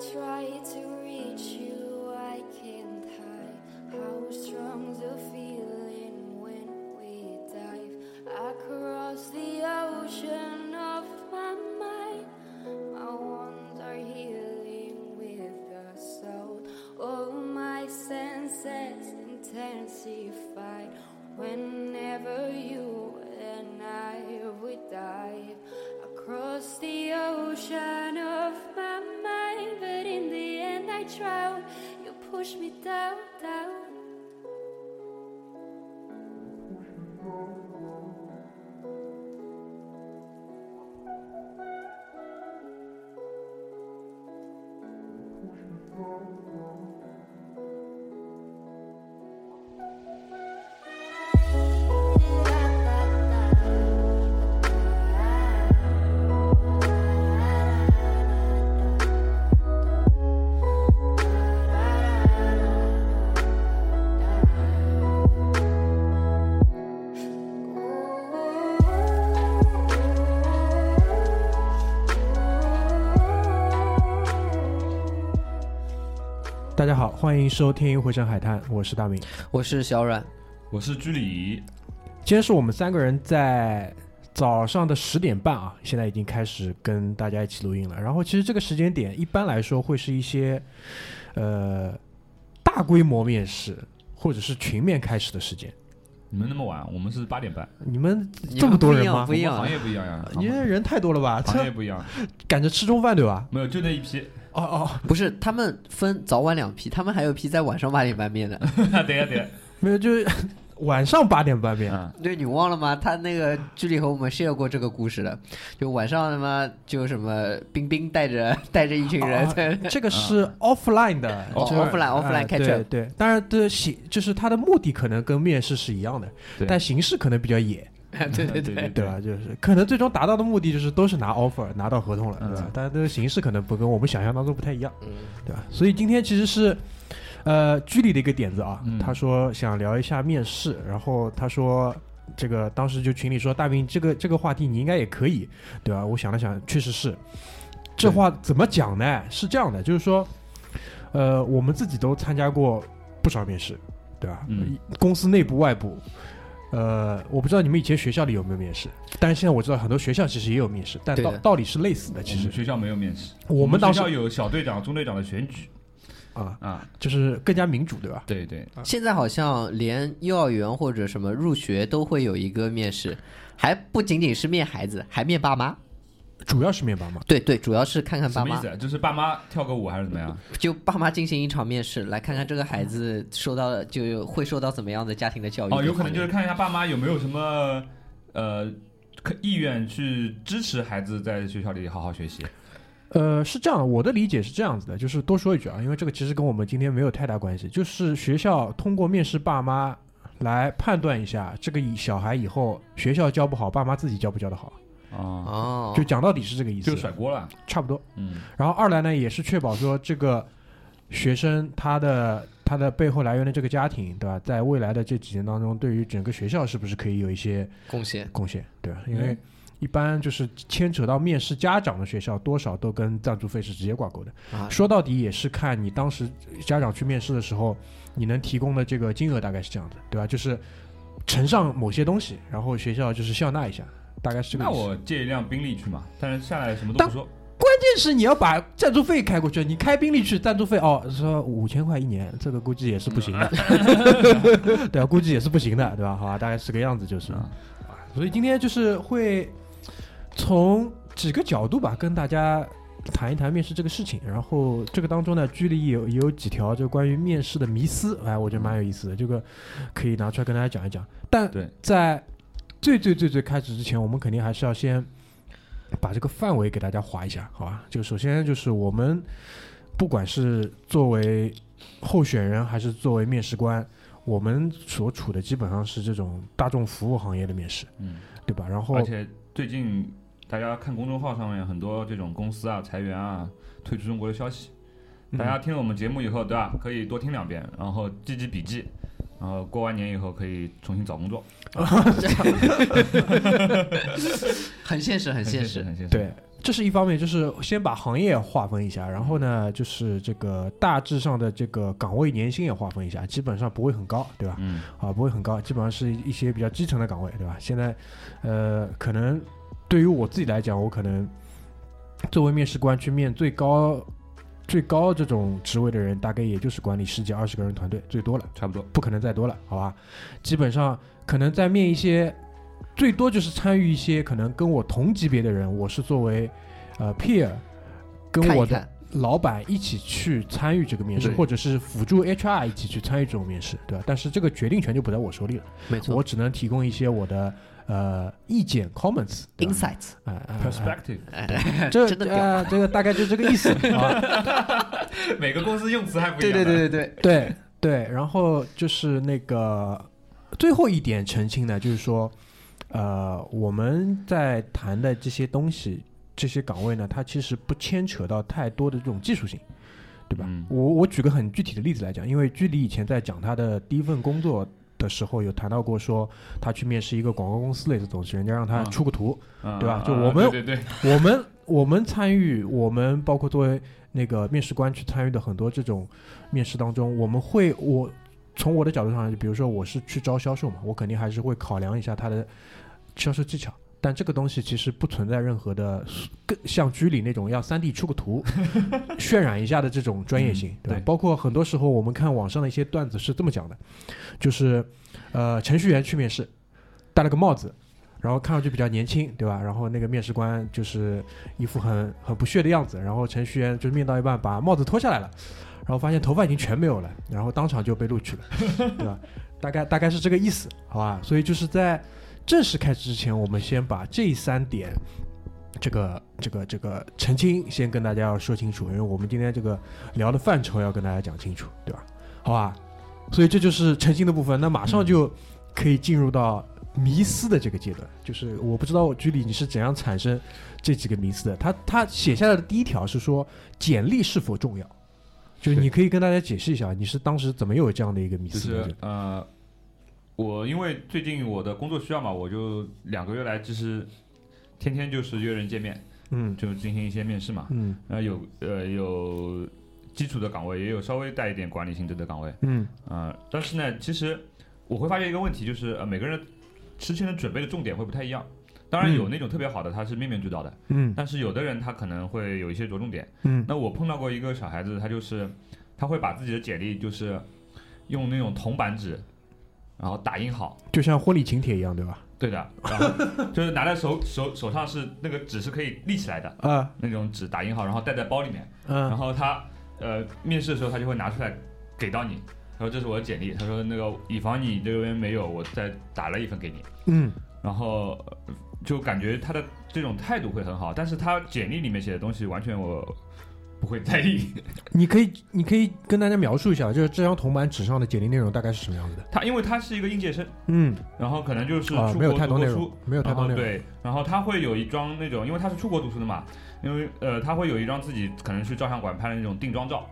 try 好，欢迎收听《回声海滩》，我是大明。我是小阮，我是居里，今天是我们三个人在早上的十点半啊，现在已经开始跟大家一起录音了。然后其实这个时间点一般来说会是一些呃大规模面试或者是群面开始的时间。你们那么晚，我们是八点半，你们这么多人吗不？一样行业不一样呀，你这人太多了吧？行业不一样，赶着吃中饭对吧？没有就那一批。哦哦，不是他们分早晚两批，他们还有批在晚上八点半面的。等一下等一下，没有，就是晚上八点半面。嗯，对你忘了吗？他那个剧里和我们 share 过这个故事的，就晚上他妈就什么冰冰带着 带着一群人 这个是 offline 的哦就是 offline- offline 哎 catch 对 up 对，当然的形就是他的目的可能跟面试是一样的，对。但形式可能比较野，对对对对，对吧？就是可能最终达到的目的就是都是拿 offer 拿到合同了，对吧嗯？但这个形式可能不跟我们想象当中不太一样，嗯对吧？所以今天其实是。呃，居里的一个点子啊，嗯他说想聊一下面试，然后他说这个当时就群里说大兵这个这个话题你应该也可以，对吧？我想了想，确实是。这话怎么讲呢？是这样的，就是说，呃，我们自己都参加过不少面试，对吧？嗯公司内部、外部，呃，我不知道你们以前学校里有没有面试，但是现在我知道很多学校其实也有面试，但道道理是类似的。其实学校没有面试，我们当时学校有小队长、中队长的选举啊，啊，就是更加民主，对吧？对对，现在好像连幼儿园或者什么入学都会有一个面试，还不仅仅是面孩子，还面爸妈。主要是面包嘛。对对，主要是看看爸妈什么意思，啊？就是爸妈跳个舞还是怎么样？就爸妈进行一场面试，来看看这个孩子受到就会受到怎么样的家庭的教育。哦，有可能就是看一下爸妈有没有什么呃可意愿去支持孩子在学校里好好学习。呃，是这样，我的理解是这样子的，就是多说一句啊，因为这个其实跟我们今天没有太大关系，就是学校通过面试爸妈来判断一下这个以小孩以后学校教不好，爸妈自己教不教得好，哦，哦，就讲到底是这个意思，就甩锅了。差不多。嗯，然后二来呢，也是确保说这个学生他的他的背后来源的这个家庭，对吧？在未来的这几年当中，对于整个学校是不是可以有一些贡献。贡献，对吧？因为嗯一般就是牵扯到面试家长的学校，多少都跟赞助费是直接挂钩的。啊，说到底也是看你当时家长去面试的时候，你能提供的这个金额大概是这样的，对吧？就是呈上某些东西，然后学校就是笑纳一下，大概是个。那我借一辆宾利去嘛，但是下来什么都不说。关键是你要把赞助费开过去，你开宾利去赞助费哦，说五千块一年，这个估计也是不行的，对啊，估计也是不行的，对吧？好吧，大概是个样子就是，嗯所以今天就是会从几个角度吧，跟大家谈一谈面试这个事情。然后这个当中呢，剧里有也有几条就关于面试的迷思，哎，我觉得蛮有意思的，这个可以拿出来跟大家讲一讲。但对在最最最最开始之前，我们肯定还是要先把这个范围给大家划一下，好吧？就首先就是我们不管是作为候选人还是作为面试官，我们所处的基本上是这种大众服务行业的面试，嗯，对吧？然后而且最近大家看公众号上面很多这种公司啊裁员啊退出中国的消息，嗯大家听了我们节目以后，对吧？可以多听两遍，然后记记笔记，然后过完年以后可以重新找工作。很现实，很现实。很现实。对，这是一方面，就是先把行业划分一下，然后呢，就是这个大致上的这个岗位年薪也划分一下，基本上不会很高，对吧？嗯啊，不会很高，基本上是一些比较基层的岗位，对吧？现在，呃，可能对于我自己来讲，我可能作为面试官去面最高最高这种职位的人，大概也就是管理十几二十个人团队最多了，差不多。不可能再多了，好吧？基本上可能在面一些，最多就是参与一些可能跟我同级别的人，我是作为呃 peer 跟我的老板一起去参与这个面试，对或者是辅助 HR 一起去参与这种面试，对吧？但是这个决定权就不在我手里了，没错我只能提供一些我的呃意见 comments，insights，哎哎哎 Perspective，哎，这真的屌呃这个大概就这个意思 啊。每个公司用词还不一对样。对对对对，对对，然后就是那个最后一点澄清呢，就是说，呃，我们在谈的这些东西，这些岗位呢，它其实不牵扯到太多的这种技术性，对吧？嗯我我举个很具体的例子来讲，因为居里以前在讲他的第一份工作。的时候有谈到过，说他去面试一个广告公司类似东西，人家让他嗯出个图，嗯对吧就我们对对对，我们我们参与，我们包括作为那个面试官去参与的很多这种面试当中，我们会我从我的角度上来，比如说我是去招销售嘛，我肯定还是会考量一下他的销售技巧。但这个东西其实不存在任何的更像居里那种要三 D 出个图 渲染一下的这种专业性，对吧？对包括很多时候我们看网上的一些段子是这么讲的，就是呃程序员去面试，戴了个帽子，然后看上去比较年轻，对吧？然后那个面试官就是一副很很不屑的样子，然后程序员就是面到一半把帽子脱下来了，然后发现头发已经全没有了，然后当场就被录取了，对吧？大概大概是这个意思，好吧？所以就是在正式开始之前，我们先把这三点。这个这个这个澄清，先跟大家要说清楚，因为我们今天这个聊的范畴要跟大家讲清楚，对吧？好吧，所以这就是澄清的部分。那马上就可以进入到迷思的这个阶段，就是我不知道居里你是怎样产生这几个迷思的。他他写下来的第一条是说简历是否重要，就是你可以跟大家解释一下，你是当时怎么有这样的一个迷思的？是呃，我因为最近我的工作需要嘛，我就两个月来就是天天就是约人见面，嗯就进行一些面试嘛。嗯然后有呃有基础的岗位，也有稍微带一点管理性质的岗位。嗯呃，但是呢，其实我会发现一个问题，就是呃每个人之前的准备的重点会不太一样。当然嗯有那种特别好的，他是面面俱到的，嗯但是有的人他可能会有一些着重点。嗯那我碰到过一个小孩子，他就是他会把自己的简历就是用那种铜板纸，然后打印好，就像婚礼请帖一样，对吧？对的，然后 就是拿在手手手上是那个纸是可以立起来的啊。那种纸打印好，然后带在包里面，嗯然嗯后他呃面试的时候他就会拿出来给到你，他说这是我的简历，他说那个以防你这边没有，我再打了一份给你，嗯。然后呃就感觉他的这种态度会很好，但是他简历里面写的东西完全我不会在意。你可以你可以跟大家描述一下，就是这张铜板纸上的简历内容大概是什么样子的？他因为他是一个应届生，嗯然后可能就是啊，出没有国读过书太多内容，，没有太多内容。对，然后他会有一张那种，因为他是出国读书的嘛，因为呃他会有一张自己可能去照相馆拍的那种定妆照，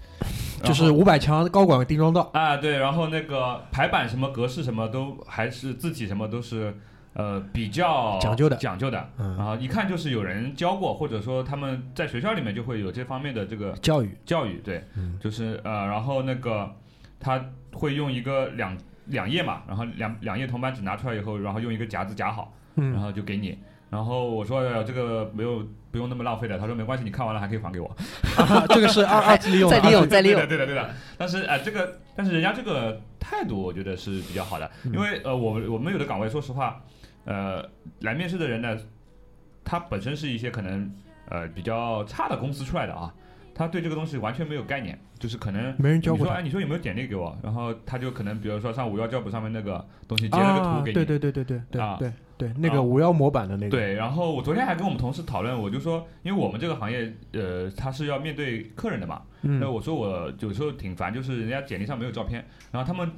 就是五百强高管定妆照。啊对，然后那个排版什么格式什么都还是字体什么都是呃比较讲究的。讲究的，嗯。然后一看就是有人教过，或者说他们在学校里面就会有这方面的这个教育，教育，对，嗯。就是呃，然后那个他会用一个两两页嘛，然后两两页铜板纸拿出来以后，然后用一个夹子夹好，然嗯后就给你。然后我说、呃、这个没有不用那么浪费的，他说没关系，你看完了还可以还给我。啊，这个是二二次利用，再利用再利用对的对的对的。但是呃这个但是人家这个态度我觉得是比较好的，嗯因为呃我我们有的岗位说实话，呃来面试的人呢，他本身是一些可能呃比较差的公司出来的啊。他对这个东西完全没有概念，就是可能没人教过他你说哎，你说有没有简历给我？然后他就可能比如说上五幺 job 上面那个东西截了个图啊，给你，对对对对对对啊对对，那个啊五幺模板的那个，对，然后我昨天还跟我们同事讨论，我就说，因为我们这个行业，呃，他是要面对客人的嘛，那嗯我说我有时候挺烦，就是人家简历上没有照片，然后他们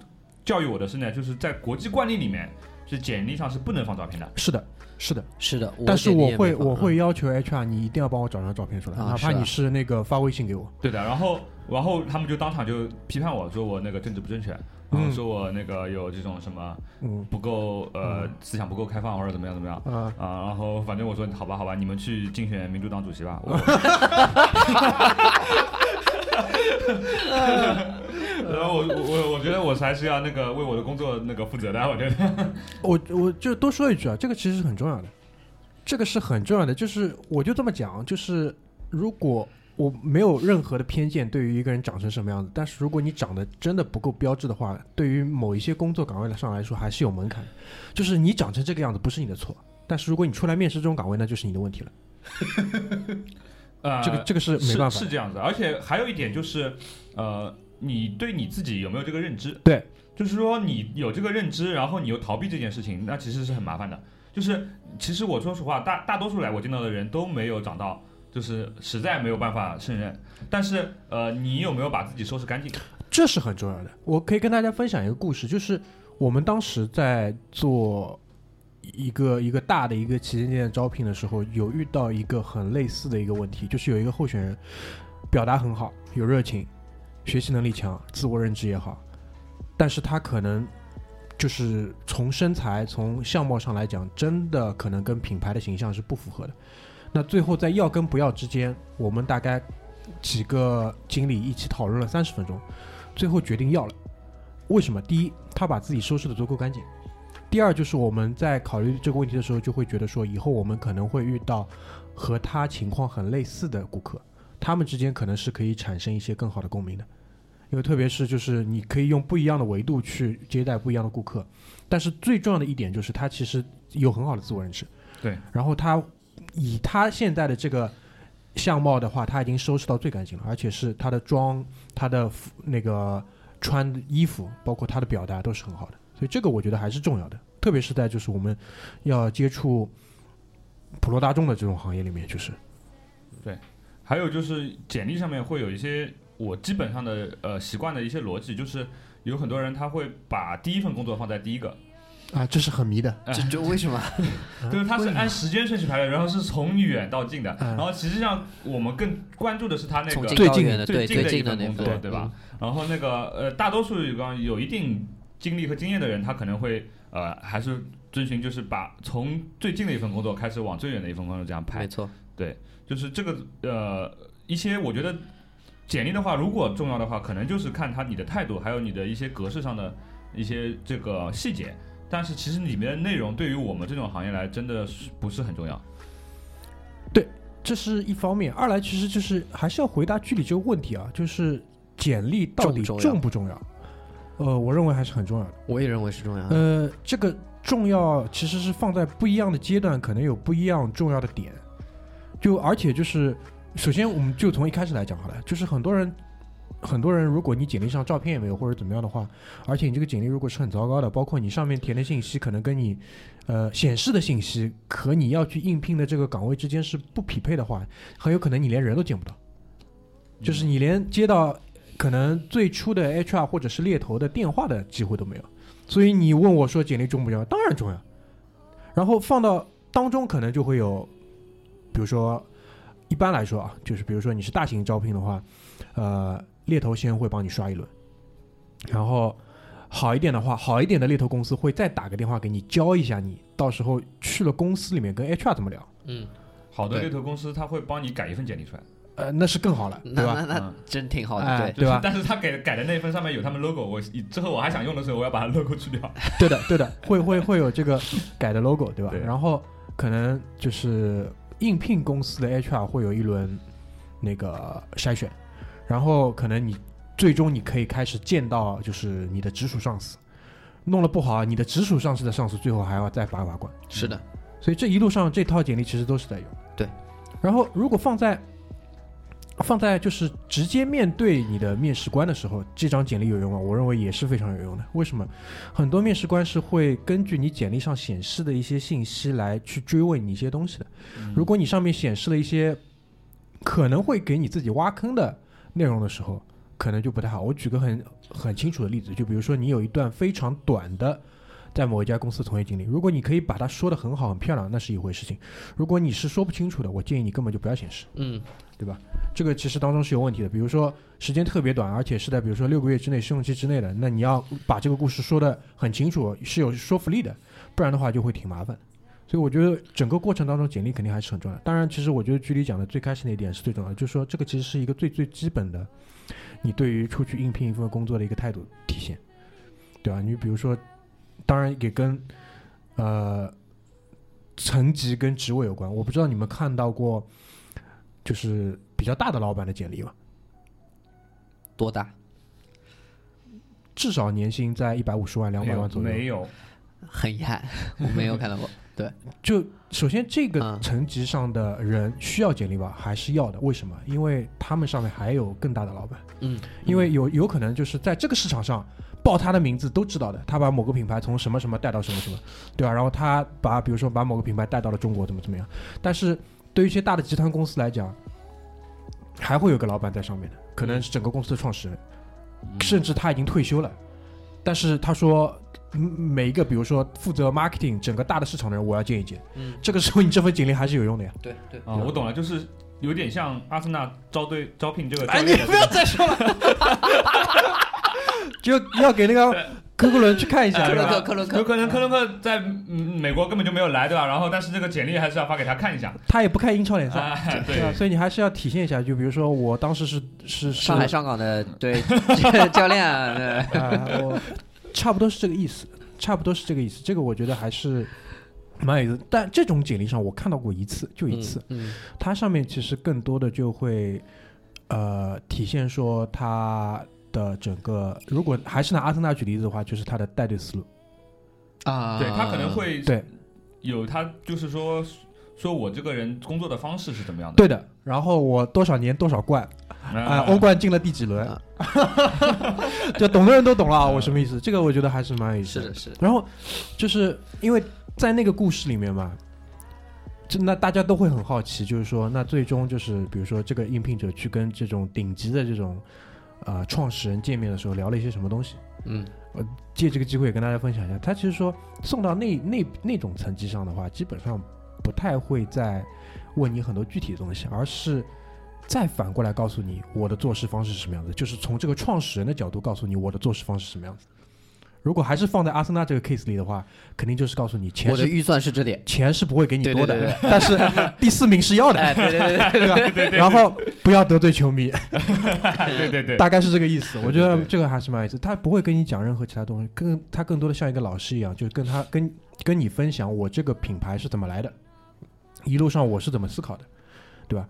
教育我的是呢，就是在国际惯例里面，是简历上是不能放照片的。是的，是的。是的，但是我会我会要求 HR 你一定要帮我找张照片出来，哪怕你是那个发微信给我。对的，然后然后他们就当场就批判我说我那个政治不正确，然后嗯说我那个有这种什么嗯不够呃嗯思想不够开放或者怎么样怎么样。啊，啊，然后反正我说好吧，好吧，你们去竞选民主党主席吧。我 然后我我我觉得我还是要那个为我的工作那个负责的，我觉得。我我就多说一句啊，这个其实是很重要的，这个是很重要的。就是我就这么讲，就是如果我没有任何的偏见对于一个人长成什么样子，但是如果你长得真的不够标致的话，对于某一些工作岗位上来说还是有门槛的。就是你长成这个样子不是你的错，但是如果你出来面试这种岗位，那就是你的问题了。呃，这个这个是没办法的。是这样子，而且还有一点就是，呃，你对你自己有没有这个认知？对，就是说你有这个认知，然后你又逃避这件事情，那其实是很麻烦的。就是其实我说实话，大大多数来我见到的人都没有长到，就是实在没有办法胜任。但是呃，你有没有把自己收拾干净？这是很重要的。我可以跟大家分享一个故事，就是我们当时在做一个一个大的一个旗舰店招聘的时候，有遇到一个很类似的一个问题，就是有一个候选人表达很好，有热情，学习能力强，自我认知也好，但是他可能就是从身材、从相貌上来讲，真的可能跟品牌的形象是不符合的。那最后在要跟不要之间，我们大概几个经理一起讨论了三十分钟，最后决定要了。为什么？第一，他把自己收拾的足够干净；第二，就是我们在考虑这个问题的时候，就会觉得说，以后我们可能会遇到和他情况很类似的顾客，他们之间可能是可以产生一些更好的共鸣的。因为特别是就是你可以用不一样的维度去接待不一样的顾客，但是最重要的一点就是他其实有很好的自我认知。对，然后他以他现在的这个相貌的话，他已经收拾到最干净了，而且是他的妆、他的服那个穿的衣服，包括他的表达都是很好的，所以这个我觉得还是重要的，特别是在就是我们要接触普罗大众的这种行业里面，就是对还有就是简历上面会有一些我基本上的呃习惯的一些逻辑，就是有很多人他会把第一份工作放在第一个，啊，这是很迷的，这这为什么？就是他是按时间顺序排的，然后是从远到近的，嗯。然后实际上我们更关注的是他那个最近的，最近的一份工作，对吧？然后那个呃，大多数有个有一定经历和经验的人，他可能会呃，还是遵循就是把从最近的一份工作开始往最远的一份工作这样排没，错，对就是这个呃一些我觉得简历的话，如果重要的话，可能就是看他你的态度，还有你的一些格式上的一些这个细节。但是其实里面的内容对于我们这种行业来，真的是不是很重要。对这是一方面，二来其实就是还是要回答具体这个问题啊，就是简历到底重不重要重不重要？呃，我认为还是很重要的。我也认为是重要的。呃，这个重要其实是放在不一样的阶段，可能有不一样重要的点。就而且就是，首先我们就从一开始来讲好了，就是很多人，很多人，如果你简历上照片也没有或者怎么样的话，而且你这个简历如果是很糟糕的，包括你上面填的信息可能跟你呃显示的信息和你要去应聘的这个岗位之间是不匹配的话，很有可能你连人都见不到，就是你连接到可能最初的 HR 或者是猎头的电话的机会都没有。所以你问我说简历重不重要？当然重要。然后放到当中可能就会有，比如说一般来说啊，就是比如说你是大型招聘的话，呃，猎头先会帮你刷一轮，然后好一点的话，好一点的猎头公司会再打个电话给你教一下你，到时候去了公司里面跟 HR 怎么聊，嗯，好的猎头公司他会帮你改一份简历出来，呃，那是更好了，对吧？那那那嗯真挺好的，哎对，对吧但是他给改的那份上面有他们 logo，我之后我还想用的时候，我要把它 logo 去掉。对的，对的，会会会有这个改的 logo，对吧？对然后可能就是应聘公司的 HR 会有一轮那个筛选，然后可能你最终你可以开始见到就是你的直属上司，弄了不好，你的直属上司的上司最后还要再把把关。是的，所以这一路上这套简历其实都是在用。对，然后如果放在放在就是直接面对你的面试官的时候，这张简历有用吗？我认为也是非常有用的。为什么？很多面试官是会根据你简历上显示的一些信息来去追问你一些东西的。如果你上面显示了一些可能会给你自己挖坑的内容的时候，可能就不太好。我举个很很清楚的例子，就比如说你有一段非常短的在某一家公司从业经历，如果你可以把它说的很好很漂亮，那是一回事情；如果你是说不清楚的，我建议你根本就不要显示。嗯对吧这个其实当中是有问题的。比如说时间特别短，而且是在比如说六个月之内试用期之内的，那你要把这个故事说的很清楚，是有说服力的，不然的话就会挺麻烦的。所以我觉得整个过程当中，简历肯定还是很重要。当然，其实我觉得居里讲的最开始那一点是最重要的，就是说这个其实是一个最最基本的，你对于出去应聘一份工作的一个态度体现，对吧？你比如说，当然也跟呃层级跟职位有关。我不知道你们看到过，就是比较大的老板的简历吗？多大？至少年薪在一百五十万、两百万左右。没有，很遗憾，我没有看到过。对就首先这个嗯层级上的人需要简历吧，还是要的。为什么？因为他们上面还有更大的老板，嗯，因为有有可能就是在这个市场上报他的名字都知道的，他把某个品牌从什么什么带到什么什么，对吧？然后他把比如说把某个品牌带到了中国，怎么怎么样。但是对于一些大的集团公司来讲，还会有个老板在上面的，可能是整个公司的创始人，嗯甚至他已经退休了，但是他说。嗯每一个，比如说负责 marketing 整个大的市场的人，我要见一见。嗯，这个时候你这份简历还是有用的呀。对对，啊，我懂了，就是有点像阿森纳招对招聘这个教哎，你。不要再说了，就要给那个科克伦去看一下，克伦克克伦克，有可能克伦克在嗯美国根本就没有来，对吧？然后但是这个简历还是要发给他看一下。他也不看英超联赛，哎，对所以你还是要体现一下。就比如说我当时是是是上海上港的对 教练我差不多是这个意思，差不多是这个意思。这个我觉得还是蛮有意思。但这种简历上我看到过一次，就一次。嗯，它上面其实更多的就会呃体现说它的整个，如果还是拿阿森纳举例子的话，就是他的带队思路。啊，对他可能会对有他就是说说我这个人工作的方式是怎么样的。对的。然后我多少年多少冠啊、啊欧冠进了第几轮啊，就懂的人都懂了啊，我什么意思？这个我觉得还是蛮有意思的是的，是的，然后就是因为在那个故事里面嘛，就那大家都会很好奇，就是说，那最终就是比如说这个应聘者去跟这种顶级的这种呃创始人见面的时候聊了一些什么东西。嗯借这个机会也跟大家分享一下，他其实说送到那那那种层级上的话，基本上不太会再问你很多具体的东西，而是再反过来告诉你我的做事方式是什么样子，就是从这个创始人的角度告诉你我的做事方式是什么样子。如果还是放在阿森纳这个 case 里的话，肯定就是告诉你钱是我的预算是这点，钱是不会给你多的，但是第四名是要的，哎，对对对对 对吧？对对然后不要得罪球迷，对对对，大概是这个意思。我觉得这个还是蛮有意思。他不会跟你讲任何其他东西，更他更多的像一个老师一样，就是跟他跟跟你分享我这个品牌是怎么来的，一路上我是怎么思考的，对吧？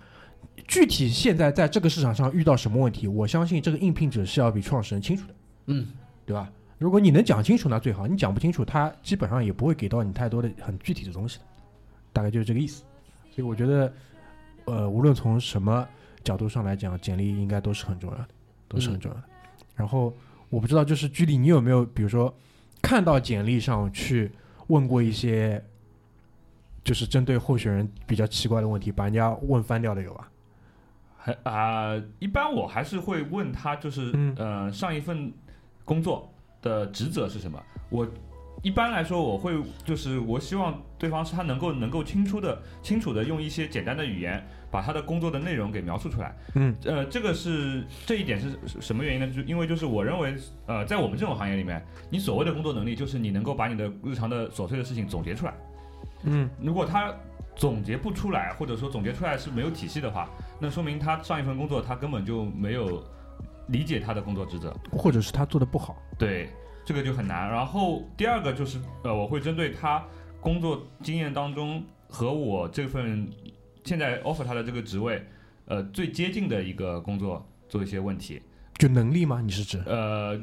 具体现在在这个市场上遇到什么问题，我相信这个应聘者是要比创始人清楚的，嗯，对吧？如果你能讲清楚，那最好；你讲不清楚，他基本上也不会给到你太多的很具体的东西的，大概就是这个意思。所以我觉得，呃，无论从什么角度上来讲，简历应该都是很重要的，都是很重要的。然后我不知道，就是居里，你有没有比如说看到简历上去问过一些，就是针对候选人比较奇怪的问题，把人家问翻掉的有吧？还啊、一般我还是会问他，就是、嗯呃，上一份工作的职责是什么？我一般来说，我会就是我希望对方是他能够能够清楚的清楚的用一些简单的语言把他的工作的内容给描述出来。嗯呃，这个是这一点是是什么原因呢？就因为就是我认为，呃，在我们这种行业里面，你所谓的工作能力就是你能够把你的日常的琐碎的事情总结出来。嗯如果他总结不出来，或者说总结出来是没有体系的话，那说明他上一份工作他根本就没有理解他的工作职责。或者是他做的不好。对，这个就很难。然后第二个就是，呃，我会针对他工作经验当中和我这份现在 offer 他的这个职位，呃，最接近的一个工作做一些问题。就能力吗？你是指？呃，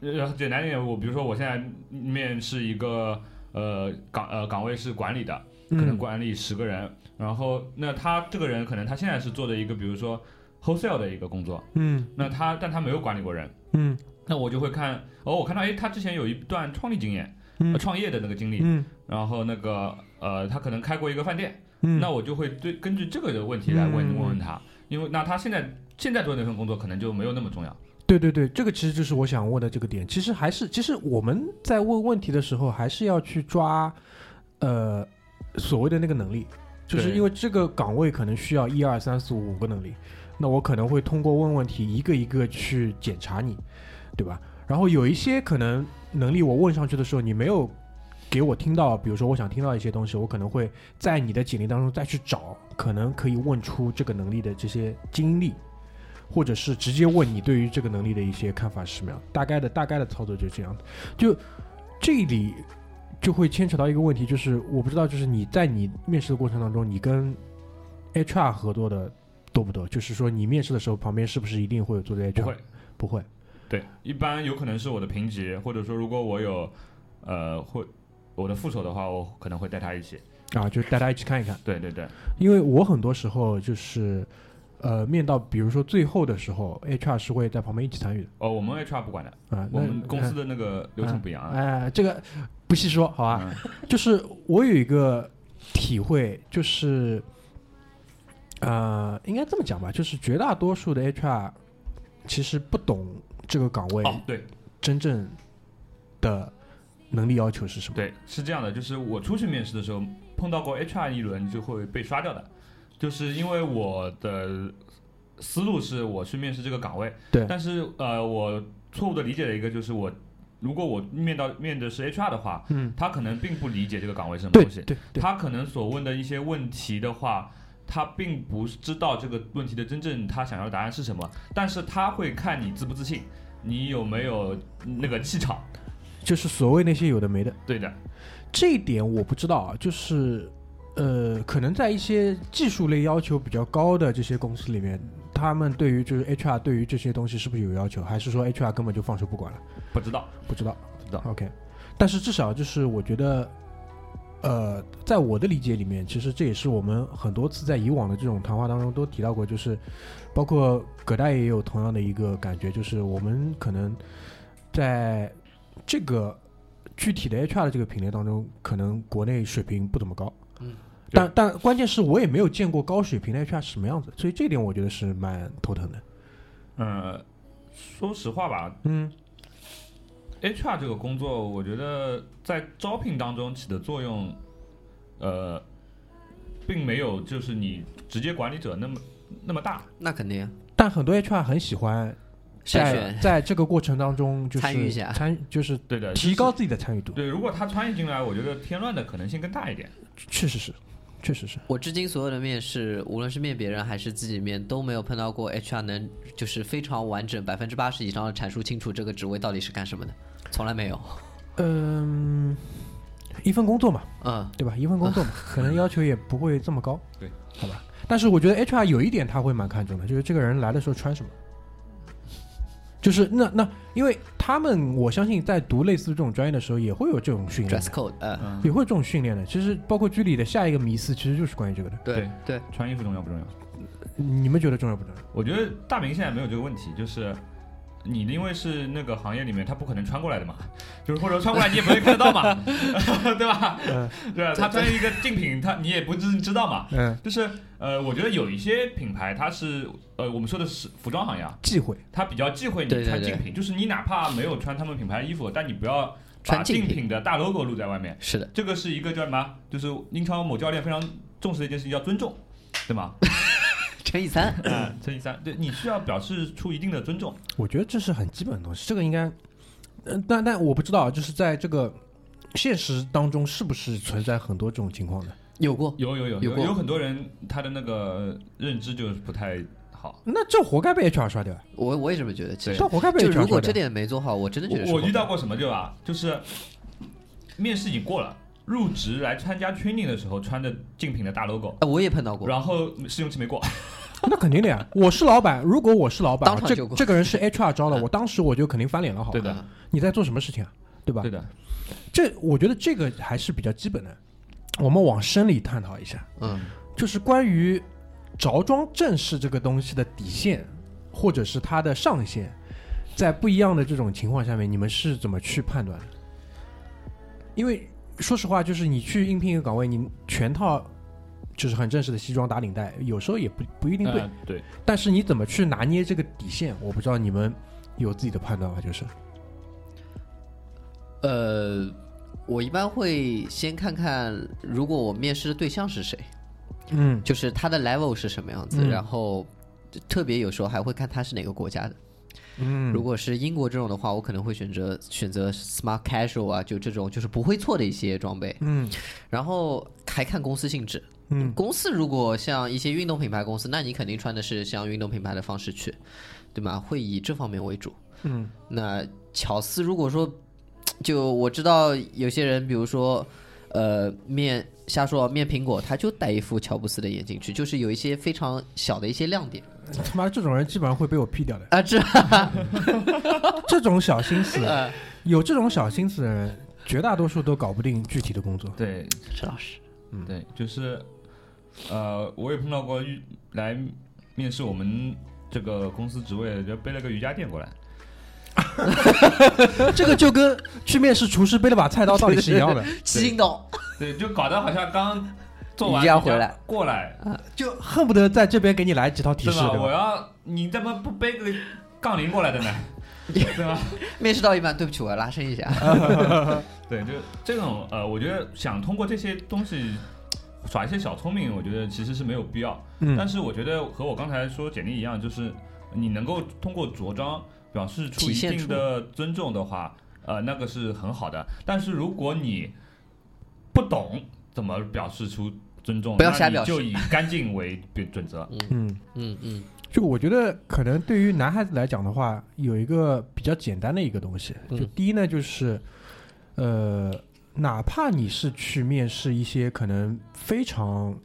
呃，简单一点，我比如说我现在面试一个呃岗呃岗位是管理的，可能嗯管理十个人，然后那他这个人可能他现在是做的一个比如说 wholesale 的一个工作，嗯。那他但他没有管理过人，嗯。那我就会看哦，我看到哎，他之前有一段创立经验，嗯。呃创业的那个经历，嗯。然后那个呃他可能开过一个饭店，嗯，那我就会对根据这个的问题来问嗯问问他，因为那他现在现在做的那份工作可能就没有那么重要，对对对，这个其实就是我想问的这个点。其实还是，其实我们在问问题的时候，还是要去抓，呃，所谓的那个能力，就是因为这个岗位可能需要一二三四五五个能力，那我可能会通过问问题一个一个去检查你，对吧？然后有一些可能能力我问上去的时候，你没有给我听到，比如说我想听到一些东西，我可能会在你的简历当中再去找，可能可以问出这个能力的这些经历。或者是直接问你对于这个能力的一些看法是什么样，大概的大概的操作就是这样。就这里就会牵扯到一个问题，就是我不知道，就是你在你面试的过程当中，你跟 HR 合作的多不多？就是说你面试的时候旁边是不是一定会有做这些不会，不会。对，一般有可能是我的评级，或者说如果我有呃会我的副手的话，我可能会带他一起。啊，就带他一起看一看，对对对，因为我很多时候就是，呃，面到比如说最后的时候，HR 是会在旁边一起参与的哦，我们 HR 不管的，啊。我们公司的那个流程不一样啊。哎、这个不细说，好吧？嗯就是我有一个体会，就是，呃，应该这么讲吧，就是绝大多数的 HR 其实不懂这个岗位哦，对。真正的能力要求是什么。对，是这样的，就是我出去面试的时候碰到过 HR 一轮就会被刷掉的，就是因为我的思路是我去面试这个岗位，对。但是呃，我错误的理解了一个就是我。如果我面到面的是 HR 的话，嗯，他可能并不理解这个岗位是什么东西，对对，他可能所问的一些问题的话，他并不知道这个问题的真正他想要的答案是什么，但是他会看你自不自信，你有没有那个气场。就是所谓那些有的没的。对的，这一点我不知道啊，就是呃，可能在一些技术类要求比较高的这些公司里面，他们对于就是 HR 对于这些东西是不是有要求，还是说 HR 根本就放手不管了？不知道，不知道。不知道。OK，但是至少就是我觉得，呃，在我的理解里面，其实这也是我们很多次在以往的这种谈话当中都提到过，就是包括葛大爷也有同样的一个感觉，就是我们可能在这个具体的 HR 的这个品类当中，可能国内水平不怎么高。嗯。但但关键是我也没有见过高水平的 HR 是什么样子，所以这点我觉得是蛮头疼的。呃，说实话吧嗯，HR 这个工作，我觉得在招聘当中起的作用，呃，并没有就是你直接管理者那么那么大。那肯定但很多 HR 很喜欢在筛选在这个过程当中就是参与一下参就是对的，提高自己的参与度，对，如果他参与进来，我觉得添乱的可能性更大一点。确实是，确实是。我至今所有的面试，无论是面别人还是自己面，都没有碰到过 HR 能就是非常完整百分之八十以上的阐述清楚这个职位到底是干什么的，从来没有。嗯，一份工作嘛，嗯，对吧？一份工作嘛，可能要求也不会这么高，对，好吧。但是我觉得 HR 有一点他会蛮看重的，就是这个人来的时候穿什么。就是那那，因为他们我相信在读类似这种专业的时候，也会有这种训练 dress，code，呃，嗯，也会有这种训练的。其实包括剧里的下一个迷思，其实就是关于这个的。对对，穿衣服重要不重要？你们觉得重要不重要？我觉得大明现在没有这个问题，就是你因为是那个行业里面，他不可能穿过来的嘛，就是或者穿过来你也不会看得到嘛，对吧？嗯对吧？他穿一个竞品，他你也不知知道嘛。嗯，就是呃，我觉得有一些品牌，它是呃，我们说的是服装行业啊，忌讳。它比较忌讳你对对对穿竞品，就是你哪怕没有穿他们品牌衣服，但你不要把竞品竞品的大 logo 露在外面。是的，这个是一个叫什么？就是英超某教练非常重视的一件事情，叫尊重，对吗？乘以三，啊，乘以三，对你需要表示出一定的尊重。我觉得这是很基本的东西，这个应该，嗯，但但我不知道，就是在这个现实当中是不是存在很多这种情况的？有过，有有有有有有很多人他的那个认知就是不太好。那这活该被 HR 刷掉，我我也这么觉得。其实这活该被 HR 刷掉。如果这点没做好，我真的觉得我我遇到过什么对吧？就是面试已经过了，入职来参加 training 的时候穿着竞品的大 logo，悔，哎我也碰到过。然后试用期没过。那肯定的呀，我是老板，如果我是老板啊，这当场就这个人是 HR 招的，嗯我当时我就肯定翻脸了，好吧对的嗯你在做什么事情啊？对吧对？的，这我觉得这个还是比较基本的。我们往深里探讨一下，嗯，就是关于着装正式这个东西的底线，或者是它的上限，在不一样的这种情况下面，你们是怎么去判断的？因为说实话，就是你去应聘一个岗位，你全套就是很正式的西装打领带，有时候也不不一定对。呃对，但是你怎么去拿捏这个底线，我不知道你们有自己的判断吧，就是呃，我一般会先看看，如果我面试的对象是谁，嗯就是他的 level 是什么样子，嗯然后特别有时候还会看他是哪个国家的。嗯，如果是英国这种的话，我可能会选择选择 smart casual 啊，就这种就是不会错的一些装备。嗯然后还看公司性质，嗯公司如果像一些运动品牌公司，那你肯定穿的是像运动品牌的方式去，对吗？会以这方面为主。嗯那巧思如果说，就我知道有些人，比如说，呃，面瞎说面苹果，他就戴一副乔布斯的眼镜去，就是有一些非常小的一些亮点他妈这种人基本上会被我劈掉的。啊，这 这种小心思，呃，有这种小心思的人，绝大多数都搞不定具体的工作。对陈老师，对，就是呃，我也碰到过瑜来面试我们这个公司职位，就背了个瑜伽垫过来。这个就跟去面试厨师背了把菜刀到底是一样的，七星刀，对，就搞得好像刚做完 瑜伽回来过来，就恨不得在这边给你来几套提示？我要你怎么不背个杠铃过来的呢？对吧？面试到一半，对不起，我要拉伸一下。对，就这种呃，我觉得想通过这些东西耍一些小聪明，我觉得其实是没有必要。嗯但是我觉得和我刚才说简历一样，就是你能够通过着装表示出一定的尊重的话，呃，那个是很好的。但是如果你不懂怎么表示出尊重，不要那你瞎表示就以干净为 准准则。嗯，嗯嗯就我觉得可能对于男孩子来讲的话，有一个比较简单的一个东西，就嗯第一呢，就是呃，哪怕你是去面试一些可能非常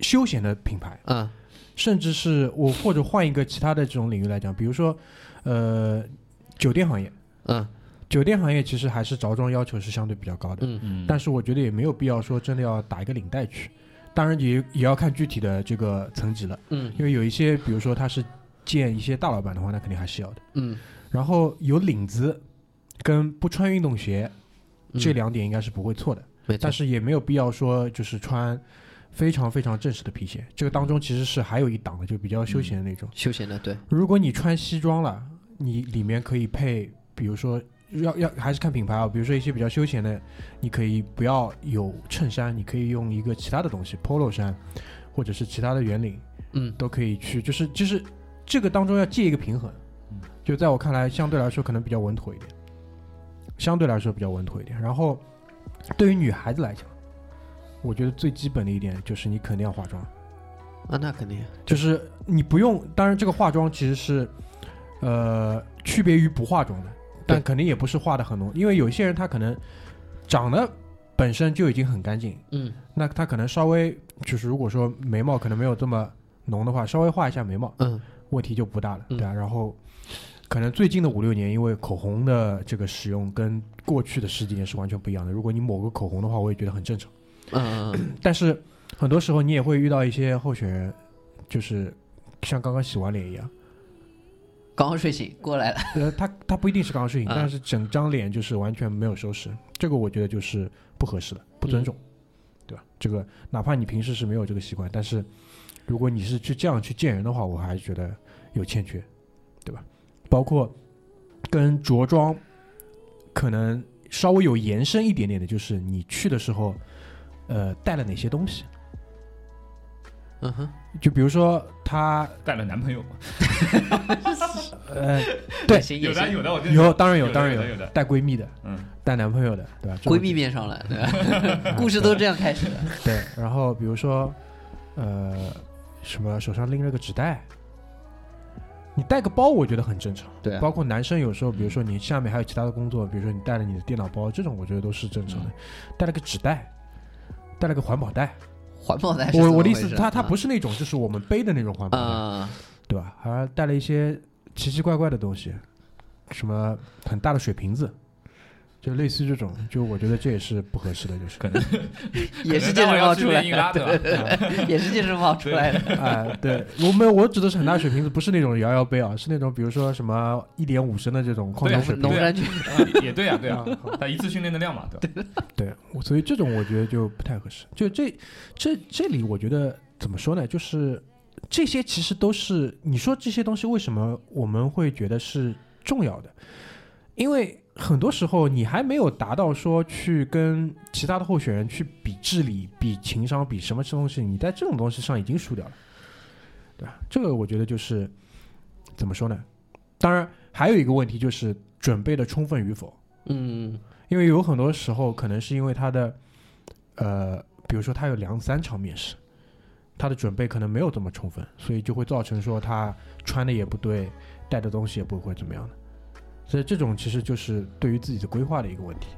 休闲的品牌，嗯。甚至是我或者换一个其他的这种领域来讲，比如说呃酒店行业，嗯。酒店行业其实还是着装要求是相对比较高的，嗯。嗯，但是我觉得也没有必要说真的要打一个领带去，当然也也要看具体的这个层级了，嗯。因为有一些比如说他是见一些大老板的话，那肯定还是要的。嗯，然后有领子跟不穿运动鞋嗯这两点应该是不会错的，但，是也没有必要说就是穿非常非常正式的皮鞋，这个当中其实是还有一档的，就比较休闲的那种。休闲的对，如果你穿西装了，你里面可以配，比如说要要还是看品牌啊，比如说一些比较休闲的，你可以不要有衬衫，你可以用一个其他的东西，polo 衫，或者是其他的圆领，嗯。都可以去，就是就是这个当中要借一个平衡。嗯，就在我看来，相对来说可能比较稳妥一点，相对来说比较稳妥一点。然后对于女孩子来讲，我觉得最基本的一点就是你肯定要化妆。啊，那肯定，就是你不用，当然这个化妆其实是，呃，区别于不化妆的，但肯定也不是化的很浓，因为有些人他可能长得本身就已经很干净，嗯那他可能稍微就是如果说眉毛可能没有这么浓的话，稍微画一下眉毛，嗯问题就不大了，嗯对啊。然后可能最近的五六年，因为口红的这个使用跟过去的十几年是完全不一样的。如果你抹个口红的话，我也觉得很正常。嗯嗯但是很多时候你也会遇到一些候选人，就是像刚刚洗完脸一样，刚刚睡醒过来了，呃，他他不一定是刚刚睡醒，啊但是整张脸就是完全没有收拾，这个我觉得就是不合适的，不尊重，对吧？这个哪怕你平时是没有这个习惯，但是如果你是去这样去见人的话，我还是觉得有欠缺，对吧？包括跟着装可能稍微有延伸一点点的，就是你去的时候，呃，带了哪些东西？嗯哼，就比如说她带了男朋友，呃，对。有的有的，我有，当然有，当然有。带闺蜜的，嗯，带男朋友的，对吧？闺蜜面上了，对吧？啊 故事都是这样开始的，对，然后比如说，呃，什么手上拎了个纸袋，你带个包，我觉得很正常。对啊包括男生有时候，比如说你下面还有其他的工作，比如说你带了你的电脑包，这种我觉得都是正常的。带了个纸袋，带了个环保袋，环保袋我我的意思，回事它它不是是那种就是我们背的那种环保袋，啊，对吧？还带了一些奇奇怪怪的东西，什么很大的水瓶子。就类似这种，就我觉得这也是不合适的，就是可能 也是健身房出来硬拉的，对吧？也是健身房出来的，哎，对我没有，我指的是很大水瓶子，不是那种摇摇杯啊，是那种比如说什么一点五升的这种矿泉水瓶农山，也也对啊，对啊，啊。好他一次训练的量嘛，对吧？对，我所以这种我觉得就不太合适。就这这这里，我觉得怎么说呢？就是这些其实都是你说这些东西为什么我们会觉得是重要的？因为很多时候你还没有达到说去跟其他的候选人去比智力、比情商、比什么东西，你在这种东西上已经输掉了，对吧？这个我觉得就是怎么说呢？当然还有一个问题就是准备的充分与否。嗯因为有很多时候可能是因为他的，呃，比如说他有两三场面试，他的准备可能没有这么充分，所以就会造成说他穿的也不对，带的东西也不会怎么样的。所以这种其实就是对于自己的规划的一个问题。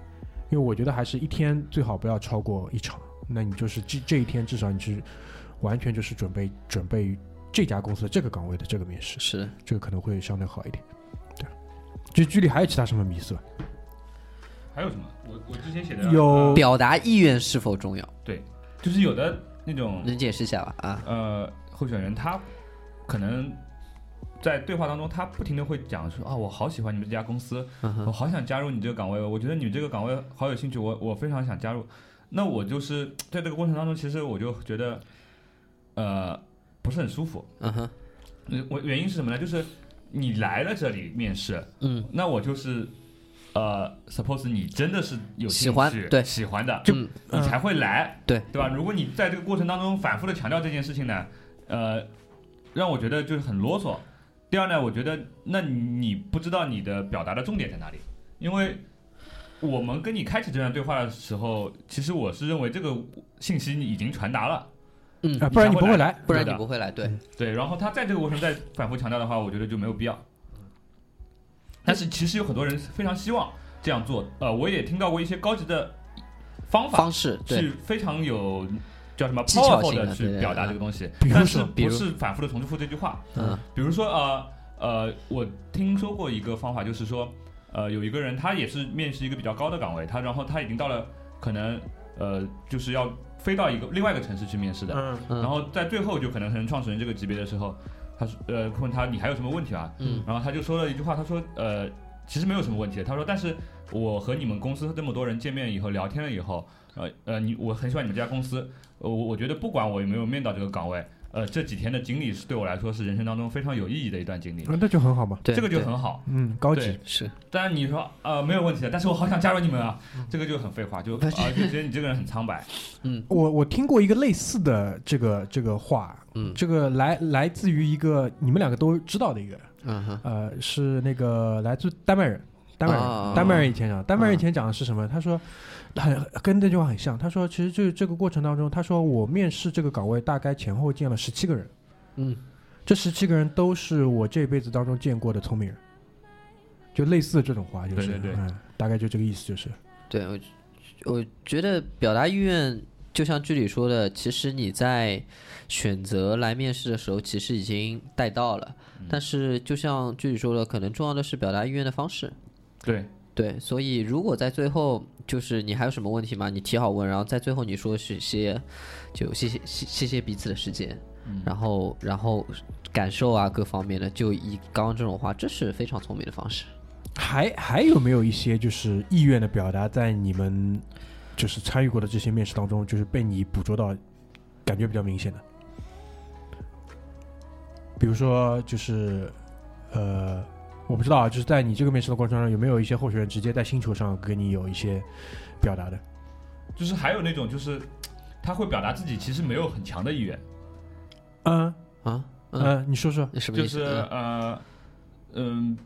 因为我觉得还是一天最好不要超过一场，那你就是这这一天至少你是完全就是准备准备这家公司这个岗位的这个面试，是这个可能会相对好一点。对，就剧里还有其他什么迷思吧？还有什么？我我之前写的有呃表达意愿是否重要？对就是有的那种能解释一下吧？啊，呃候选人，他可能在对话当中，他不停的会讲说啊，我好喜欢你们这家公司，我好想加入你这个岗位，我觉得你这个岗位好有兴趣，我我非常想加入。那我就是在这个过程当中，其实我就觉得，呃，不是很舒服。嗯哼，呃我原因是什么呢？就是你来了这里面试，嗯，那我就是，呃，suppose 你真的是有喜兴趣欢对喜欢的，就你才会来，对对吧？如果你在这个过程当中反复的强调这件事情呢，呃，让我觉得就是很啰嗦。第二呢，我觉得那你不知道你的表达的重点在哪里，因为我们跟你开启这段对话的时候，其实我是认为这个信息已经传达了，嗯。啊，不然你不会来。不然你不会来，对，对，然后他在这个过程再反复强调的话，我觉得就没有必要。但是其实有很多人非常希望这样做，呃，我也听到过一些高级的方法方式，是非常有叫什么 powerful 的去表达这个东西，但是不是反复的重复这句话。嗯。比如说呃呃，我听说过一个方法，就是说呃有一个人他也是面试一个比较高的岗位，他然后他已经到了可能呃就是要飞到一个另外一个城市去面试的，嗯嗯，然后在最后就可能可能创始人这个级别的时候，他说呃问他你还有什么问题啊？嗯？然后他就说了一句话，他说呃其实没有什么问题，他说但是我和你们公司这么多人见面以后聊天了以后，呃呃你我很喜欢你们这家公司，呃我我觉得不管我有没有面到这个岗位，呃这几天的经历是对我来说是人生当中非常有意义的一段经历，嗯那就很好嘛。对，这个就很好。嗯，高级。是，当然你说呃没有问题的，但是我好想加入你们啊，这个就很废话，就啊就觉得你这个人很苍白。嗯我我听过一个类似的这个这个话，嗯这个来来自于一个你们两个都知道的一个人，嗯哼，呃，是那个来自丹麦人，丹麦人，啊丹麦人以前讲，丹麦人以前讲的是什么？他说很跟这句话很像，他说其实就是这个过程当中，他说我面试这个岗位大概前后见了十七个人，嗯这十七个人都是我这辈子当中见过的聪明人，就类似这种话，就是对对对嗯，大概就这个意思，就是对我我觉得表达意愿，就像剧里说的，其实你在选择来面试的时候，其实已经带到了。但是就像剧里说的，可能重要的是表达意愿的方式。对，对，所以如果在最后就是你还有什么问题吗？你提好问，然后在最后你说是些就谢谢谢谢谢彼此的时间，然后然后感受啊各方面的，就以刚刚这种话，这是非常聪明的方式。还还有没有一些就是意愿的表达，在你们就是参与过的这些面试当中，就是被你捕捉到，感觉比较明显的？比如说，就是呃，我不知道啊，就是在你这个面试的过程中，有没有一些候选人直接在星球上给你有一些表达的？就是还有那种就是他会表达自己其实没有很强的意愿。嗯啊，嗯，嗯，你说说。什么意思？就是嗯呃，嗯，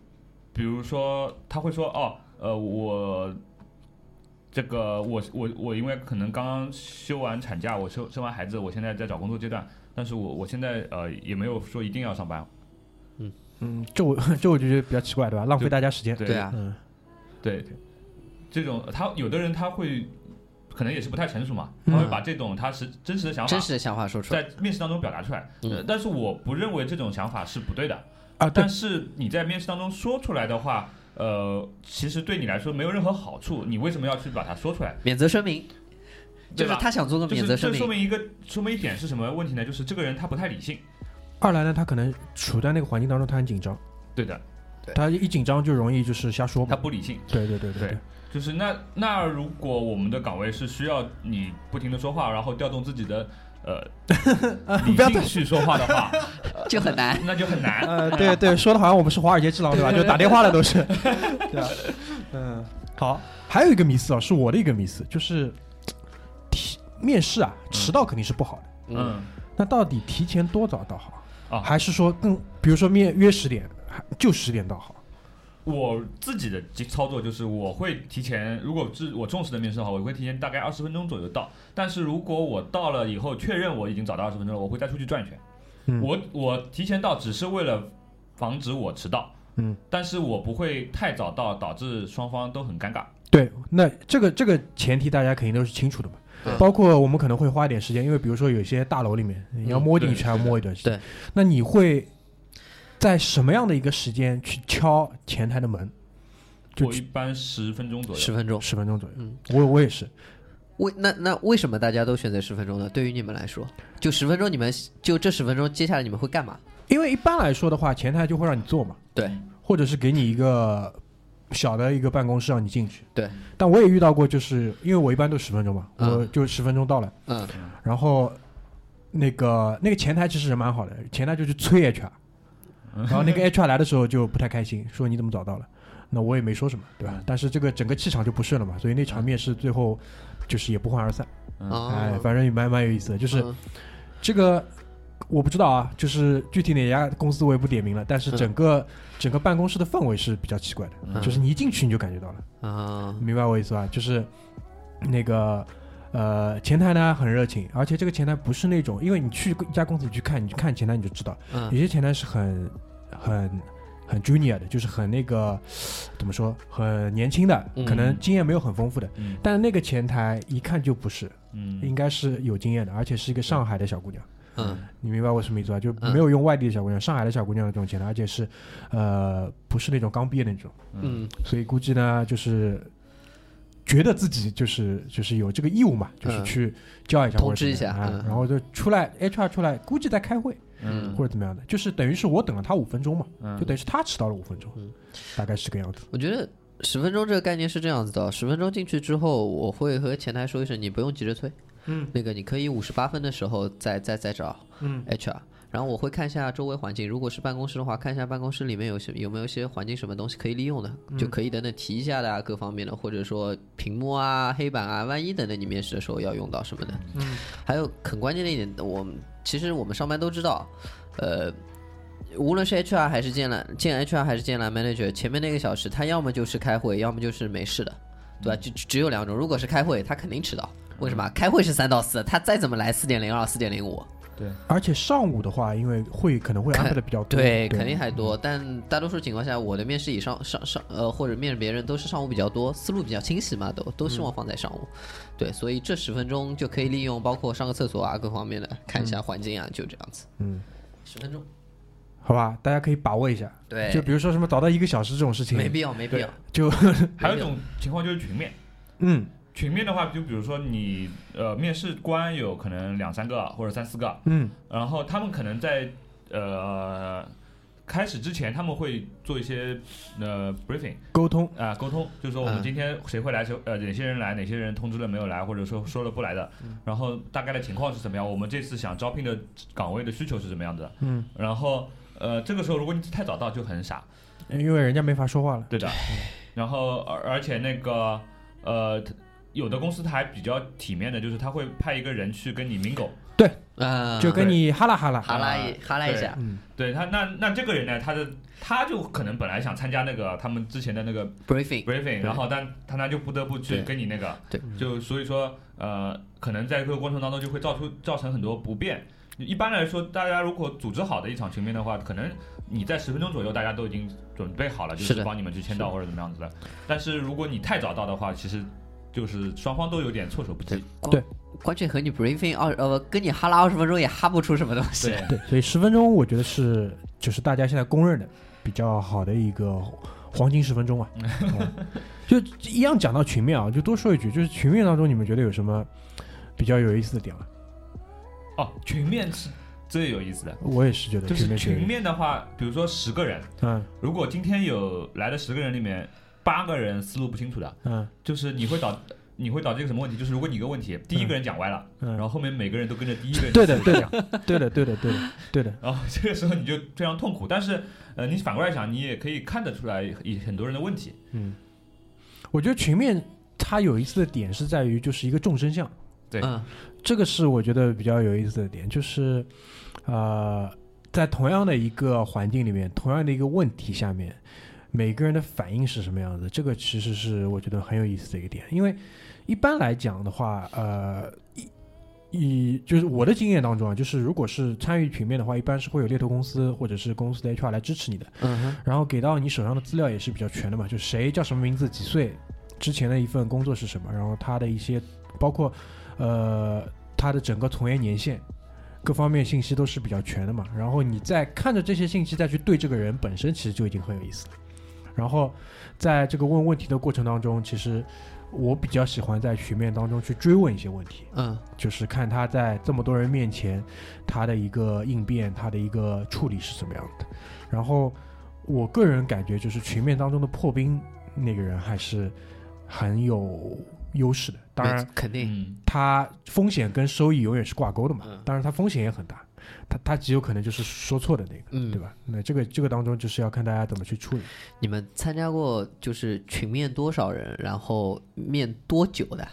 比如说他会说哦，呃，我这个我我我因为可能刚刚休完产假，我生生完孩子，我现在在找工作阶段，但是我我现在呃也没有说一定要上班，嗯，这我 这我就觉得比较奇怪，对吧？浪费大家时间。对对啊，嗯对，这种他有的人他会可能也是不太成熟嘛，嗯他会把这种他是真实的想法真实的想法说出来。在面试当中表达出来，嗯呃但是我不认为这种想法是不对的。啊，但，是你在面试当中说出来的话，呃，其实对你来说没有任何好处，你为什么要去把它说出来？免责声明，就是他想做的就是这免责声明。说明一个说明一点是什么问题呢？就是这个人他不太理性。二来呢，他可能处在那个环境当中，他很紧张，对的，他一紧张就容易就是瞎说嘛。他不理性。对对对对对就是那那如果我们的岗位是需要你不停的说话，然后调动自己的呃，啊，你不要再去说话的话，就很难。那就很难。呃，对对，说的好像我们是华尔街之狼对吧？就打电话的都是，对吧？嗯，好，还有一个迷思啊，是我的一个迷思，就是提面试啊，迟到肯定是不好的。嗯，那到底提前多早到好？啊还是说更，比如说面约十点，还就十点到好？我自己的操作就是，我会提前，如果是我重视的面试的话，我会提前大概二十分钟左右到。但是如果我到了以后确认我已经找到二十分钟了，我会再出去转一圈。嗯我我提前到只是为了防止我迟到，嗯，但是我不会太早到，导致双方都很尴尬。对，那这个这个前提大家肯定都是清楚的嘛。嗯包括我们可能会花一点时间，因为比如说有些大楼里面你要摸进去，还要摸一段时间。对，那你会在什么样的一个时间去敲前台的门？就我一般十分钟左右。十分钟。十分钟左右。嗯，我我也是。为那那为什么大家都选择十分钟呢？对于你们来说，就十分钟，你们就这十分钟，接下来你们会干嘛？因为一般来说的话，前台就会让你做嘛，对，或者是给你一个小的一个办公室让你进去。对，但我也遇到过，就是因为我一般都十分钟嘛，嗯。我就十分钟到了，嗯。然后那个那个前台其实人蛮好的，前台就去催 HR，然后那个 HR 来的时候就不太开心，说你怎么早到了？那我也没说什么，对吧？但是这个整个气场就不顺了嘛，所以那场面试最后就是也不欢而散。嗯。哎，反正也蛮蛮有意思的，就是嗯。这个我不知道啊，就是具体哪家公司我也不点名了，但是整个、整个办公室的氛围是比较奇怪的，嗯就是你一进去你就感觉到了，啊明白我意思吧？就是那个呃前台呢很热情，而且这个前台不是那种，因为你去一家公司你去看，你去看前台你就知道，有嗯些前台是很很。很 junior 的，就是很那个怎么说，很年轻的，嗯可能经验没有很丰富的。嗯但是那个前台一看就不是，嗯应该是有经验的，而且是一个上海的小姑娘。嗯。你明白我什么意思吧？就嗯。没有用外地的小姑娘，上海的小姑娘的这种前台，而且是，呃，不是那种刚毕业的那种，嗯。所以估计呢，就是觉得自己就是就是有这个义务嘛，就是嗯去教一下通或者知一下然后就出来 HR 出来，估计在开会嗯。或者怎么样的，就是等于是我等了他五分钟嘛，嗯。就等于是他迟到了五分钟嗯，大概是个样子。我觉得十分钟这个概念是这样子的，十分钟进去之后，我会和前台说一声，你不用急着催，嗯那个你可以五十八分的时候再再再找嗯 HR。然后我会看一下周围环境，如果是办公室的话，看一下办公室里面有些有没有一些环境什么东西可以利用的，就可以等等提一下的啊，各方面的，或者说屏幕啊、黑板啊，万一等等你面试的时候要用到什么的。嗯还有很关键的一点，我们其实我们上班都知道，呃，无论是 HR 还是建栏建 HR 还是建栏 manager，前面那个小时他要么就是开会，要么就是没事的，对吧？就只只有两种。如果是开会，他肯定迟到。为什么？开会是三到四，他再怎么来四点零二、四点零五，对而且上午的话，因为会可能会安排的比较多，对，肯定还多。但大多数情况下，我的面试以上上上呃或者面试别人都是上午比较多，思路比较清晰嘛，都都希望放在上午。对，所以这十分钟就可以利用，包括上个厕所啊各方面的，看一下环境啊，就这样子。嗯，十分钟，好吧，大家可以把握一下。对，就比如说什么早到一个小时这种事情，没必要，没必要。就 还有一种情况就是群面，嗯。群面的话，就比如说你呃面试官有可能两三个或者三四个，嗯。然后他们可能在呃开始之前，他们会做一些呃 briefing 沟通，啊、沟通，就是说我们嗯今天谁会来，谁呃哪些人来，哪些人通知了没有来，或者说说了不来的，然后大概的情况是怎么样，我们这次想招聘的岗位的需求是怎么样的，嗯，然后呃这个时候如果你太早到就很傻，因为人家没法说话了。对的，然后而而且那个呃。有的公司他还比较体面的，就是他会派一个人去跟你 mingle，啊，就跟你哈拉哈拉，哈拉一哈拉一下，嗯。对他，那那这个人呢，他的他就可能本来想参加那个他们之前的那个 briefing，briefing，然后但他他就不得不去跟你那个，对，就所以说呃，可能在这个过程当中就会造出造成很多不便。一般来说，大家如果组织好的一场群面的话，可能你在十分钟左右大家都已经准备好了，就是帮你们去签到或者怎么样子的。但是如果你太早到的话，其实就是双方都有点措手不及。对关键和你 briefing 二呃跟你哈拉二十分钟也哈不出什么东西。对，对，所以十分钟我觉得是就是大家现在公认的比较好的一个黄金十分钟啊。嗯就一样讲到群面啊，就多说一句，就是群面当中你们觉得有什么比较有意思的点吗？哦，群面是最有意思的，我也是觉得就是群面的话，比如说十个人，嗯。如果今天有来的十个人里面八个人思路不清楚的，嗯。就是你会导你会导致一个什么问题？就是如果你一个问题，第一个人讲歪了，嗯然后后面每个人都跟着第一个人 对的，对讲，的，对的，对的，对的，对的，然后这个时候你就非常痛苦。但是呃，你反过来想，你也可以看得出来一很多人的问题。嗯，我觉得群面它有意思的点是在于就是一个众生相，对嗯这个是我觉得比较有意思的点，就是呃，在同样的一个环境里面，同样的一个问题下面，每个人的反应是什么样子，这个其实是我觉得很有意思的一个点。因为一般来讲的话，呃，以以就是我的经验当中啊，就是如果是参与群面的话，一般是会有猎头公司或者是公司的 HR 来支持你的。嗯然后给到你手上的资料也是比较全的嘛，就是谁叫什么名字、几岁，之前的一份工作是什么，然后他的一些包括呃他的整个从业年限，各方面信息都是比较全的嘛。然后你再看着这些信息再去对这个人本身，其实就已经很有意思了。然后在这个问问题的过程当中，其实我比较喜欢在群面当中去追问一些问题。嗯就是看他在这么多人面前，他的一个应变，他的一个处理是怎么样的。然后我个人感觉，就是群面当中的破冰那个人还是很有优势的。当然，肯定嗯，他风险跟收益永远是挂钩的嘛嗯。当然，它风险也很大，它它极有可能就是说错的那个，嗯对吧？那这个这个当中就是要看大家怎么去处理。你们参加过就是群面多少人，然后面多久的？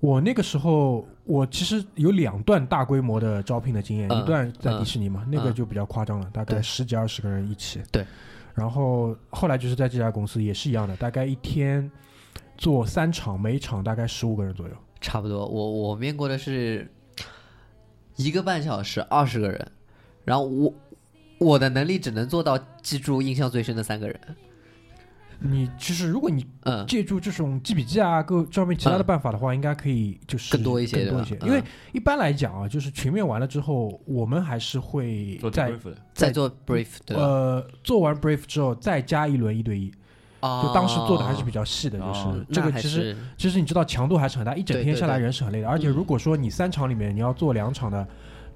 我那个时候，我其实有两段大规模的招聘的经验，嗯一段在嗯迪士尼嘛，那个嗯就比较夸张了，大概十几二十个人一起。对。然后后来就是在这家公司也是一样的，大概一天做三场，每场大概十五个人左右。差不多，我我面过的是一个半小时，二十个人，然后我我的能力只能做到记住印象最深的三个人。你其实如果你嗯借助这种记笔记啊，各上面其他的办法的话，应该可以就是更多一些更多一些。因为嗯一般来讲啊，就是群面完了之后，我们还是会做在 debrief 的，再做 brief 的？呃做完 brief 之后再加一轮一对一。啊，就当时做的还是比较细的，就是哦这个其实其实你知道强度还是很大，一整天下来人是很累的。而且嗯如果说你三场里面你要做两场的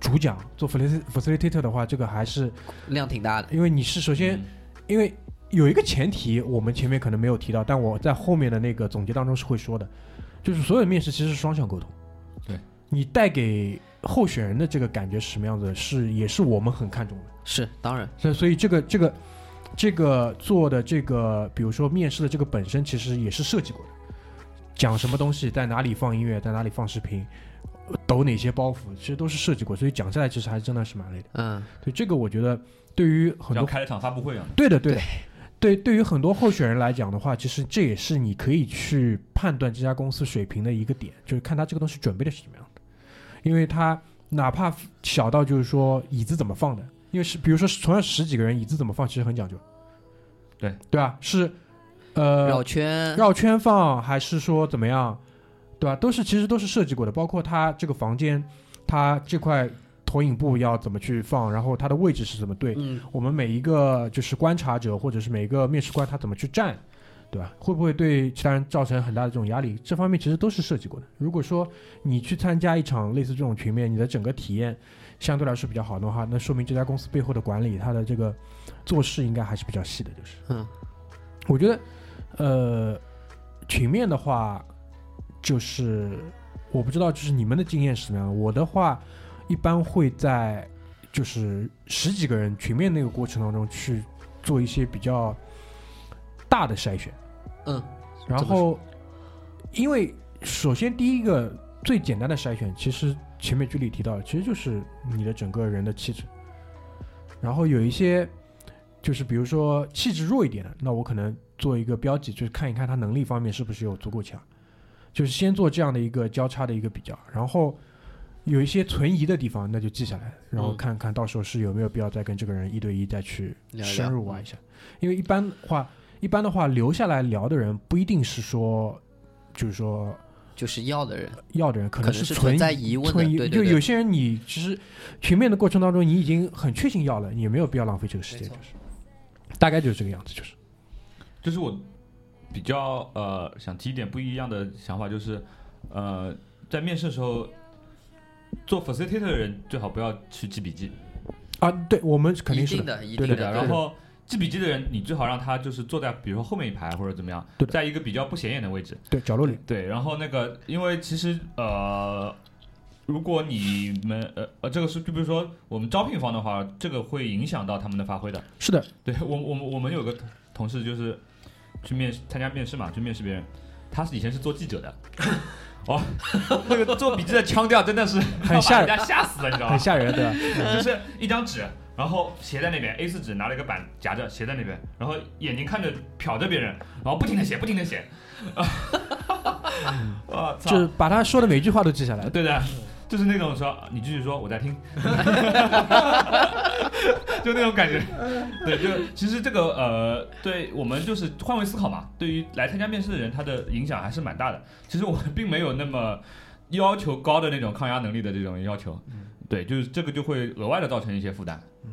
主讲，做 facil- facilitator 的话，这个还是量挺大的。因为你是首先嗯因为有一个前提，我们前面可能没有提到，但我在后面的那个总结当中是会说的，就是所有的面试其实是双向沟通。对，你带给候选人的这个感觉是什么样子，是也是我们很看重的。是，当然，所以所以这个这个这个做的这个，比如说面试的这个本身，其实也是设计过的，讲什么东西，在哪里放音乐，在哪里放视频，抖哪些包袱，其实都是设计过，所以讲下来其实还真的是蛮累的。嗯，所以这个我觉得对于很多像开了场发布会啊。对的对的。对，对于很多候选人来讲的话，其实这也是你可以去判断这家公司水平的一个点，就是看他这个东西准备的是什么样的。因为他哪怕小到就是说椅子怎么放的，因为是比如说同样十几个人，椅子怎么放其实很讲究。对对啊？是呃绕圈，绕圈放还是说怎么样，对吧？都是其实都是设计过的，包括它这个房间，它这块投影布要怎么去放，然后它的位置是怎么对，嗯，我们每一个就是观察者或者是每一个面试官他怎么去站，对吧？会不会对其他人造成很大的这种压力？这方面其实都是设计过的。如果说你去参加一场类似这种群面，你的整个体验相对来说比较好的话，那说明这家公司背后的管理，它的这个做事应该还是比较细的。就是，嗯，我觉得，呃，群面的话，就是我不知道，就是你们的经验是什么样的。我的话，一般会在就是十几个人群面那个过程当中去做一些比较大的筛选。嗯，然后，因为首先第一个最简单的筛选，其实前面剧里提到的，其实就是你的整个人的气质。然后有一些就是比如说气质弱一点的，那我可能做一个标记，就是看一看他能力方面是不是有足够强，就是先做这样的一个交叉的一个比较，然后有一些存疑的地方，那就记下来，然后嗯。看看到时候是有没有必要再跟这个人一对一再去深入挖一下，因为一般话，一般的话留下来聊的人不一定是说，就是说就是要的人，要的人，可可能是是存存在疑问的，对对对，就有些人你其实群面的过程当中，你已经很确信要了，你也没有必要浪费这个时间，就是大概就是这个样子，就是。这是我比较呃想提一点不一样的想法，就是呃在面试的时候做 facilitator 的人最好不要去记笔记，啊，对我们肯定是定的，一对定的，的。然后记笔记的人，你最好让他就是坐在比如说后面一排或者怎么样对，在一个比较不显眼的位置。对，角落里，对，然后那个，因为其实呃，如果你们呃呃，这个是就比如说我们招聘方的话，这个会影响到他们的发挥的。是的，对我我们我们有个同事就是去面试参加面试嘛，去面试别人，他是以前是做记者的。哦，那个做笔记的腔调真的是很吓人人家吓死了，你知道吗很？吓人，对吧？就是一张纸，然后斜在那边，A 4纸拿了一个板夹着，斜在那边，然后眼睛看着瞟着别人，然后不停的写，不停的写。我操！就是把他说的每句话都记下来。对的，就是那种说你继续说，我在听，就那种感觉。对，就其实这个呃，对我们就是换位思考嘛，对于来参加面试的人，他的影响还是蛮大的。其实我们并没有那么要求高的那种抗压能力的这种要求。对，就是这个就会额外的造成一些负担。嗯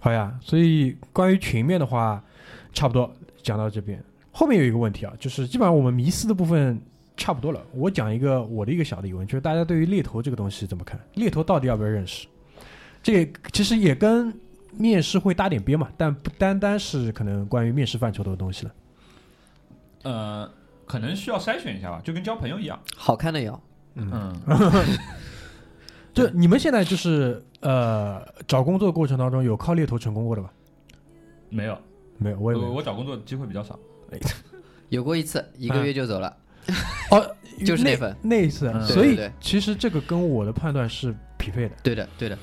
好呀，所以关于群面的话，差不多讲到这边。后面有一个问题啊，就是基本上我们迷思的部分差不多了。我讲一个我的一个小的疑问，就是大家对于猎头这个东西怎么看？猎头到底要不要认识？这个其实也跟面试会搭点边嘛，但不单单是可能关于面试范畴的东西了。呃，可能需要筛选一下吧，就跟交朋友一样。好看的要，嗯，就你们现在就是呃找工作过程当中有靠猎头成功过的吧？没有，没有，我也没我有。我找工作机会比较少。有过一次，一个月就走了。哦，那 就是那份那一次，嗯所以对对对其实这个跟我的判断是匹配的。对的，对的，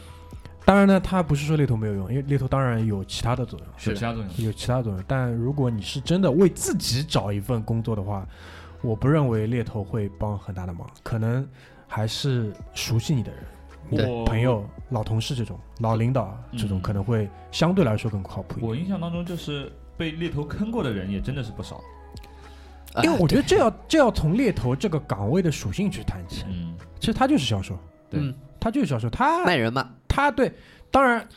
当然呢，它不是说猎头没有用，因为猎头当然有其他的作用，是有其他作用。有其他作用。但如果你是真的为自己找一份工作的话，我不认为猎头会帮很大的忙，可能还是熟悉你的人，我朋友、老同事这种、老领导这种嗯可能会相对来说更靠谱一点。我印象当中，就是被猎头坑过的人也真的是不少。因为啊我觉得这要这要从猎头这个岗位的属性去谈起。嗯，其实他就是销售，对。嗯，他就是销售，他卖人嘛，他对，当然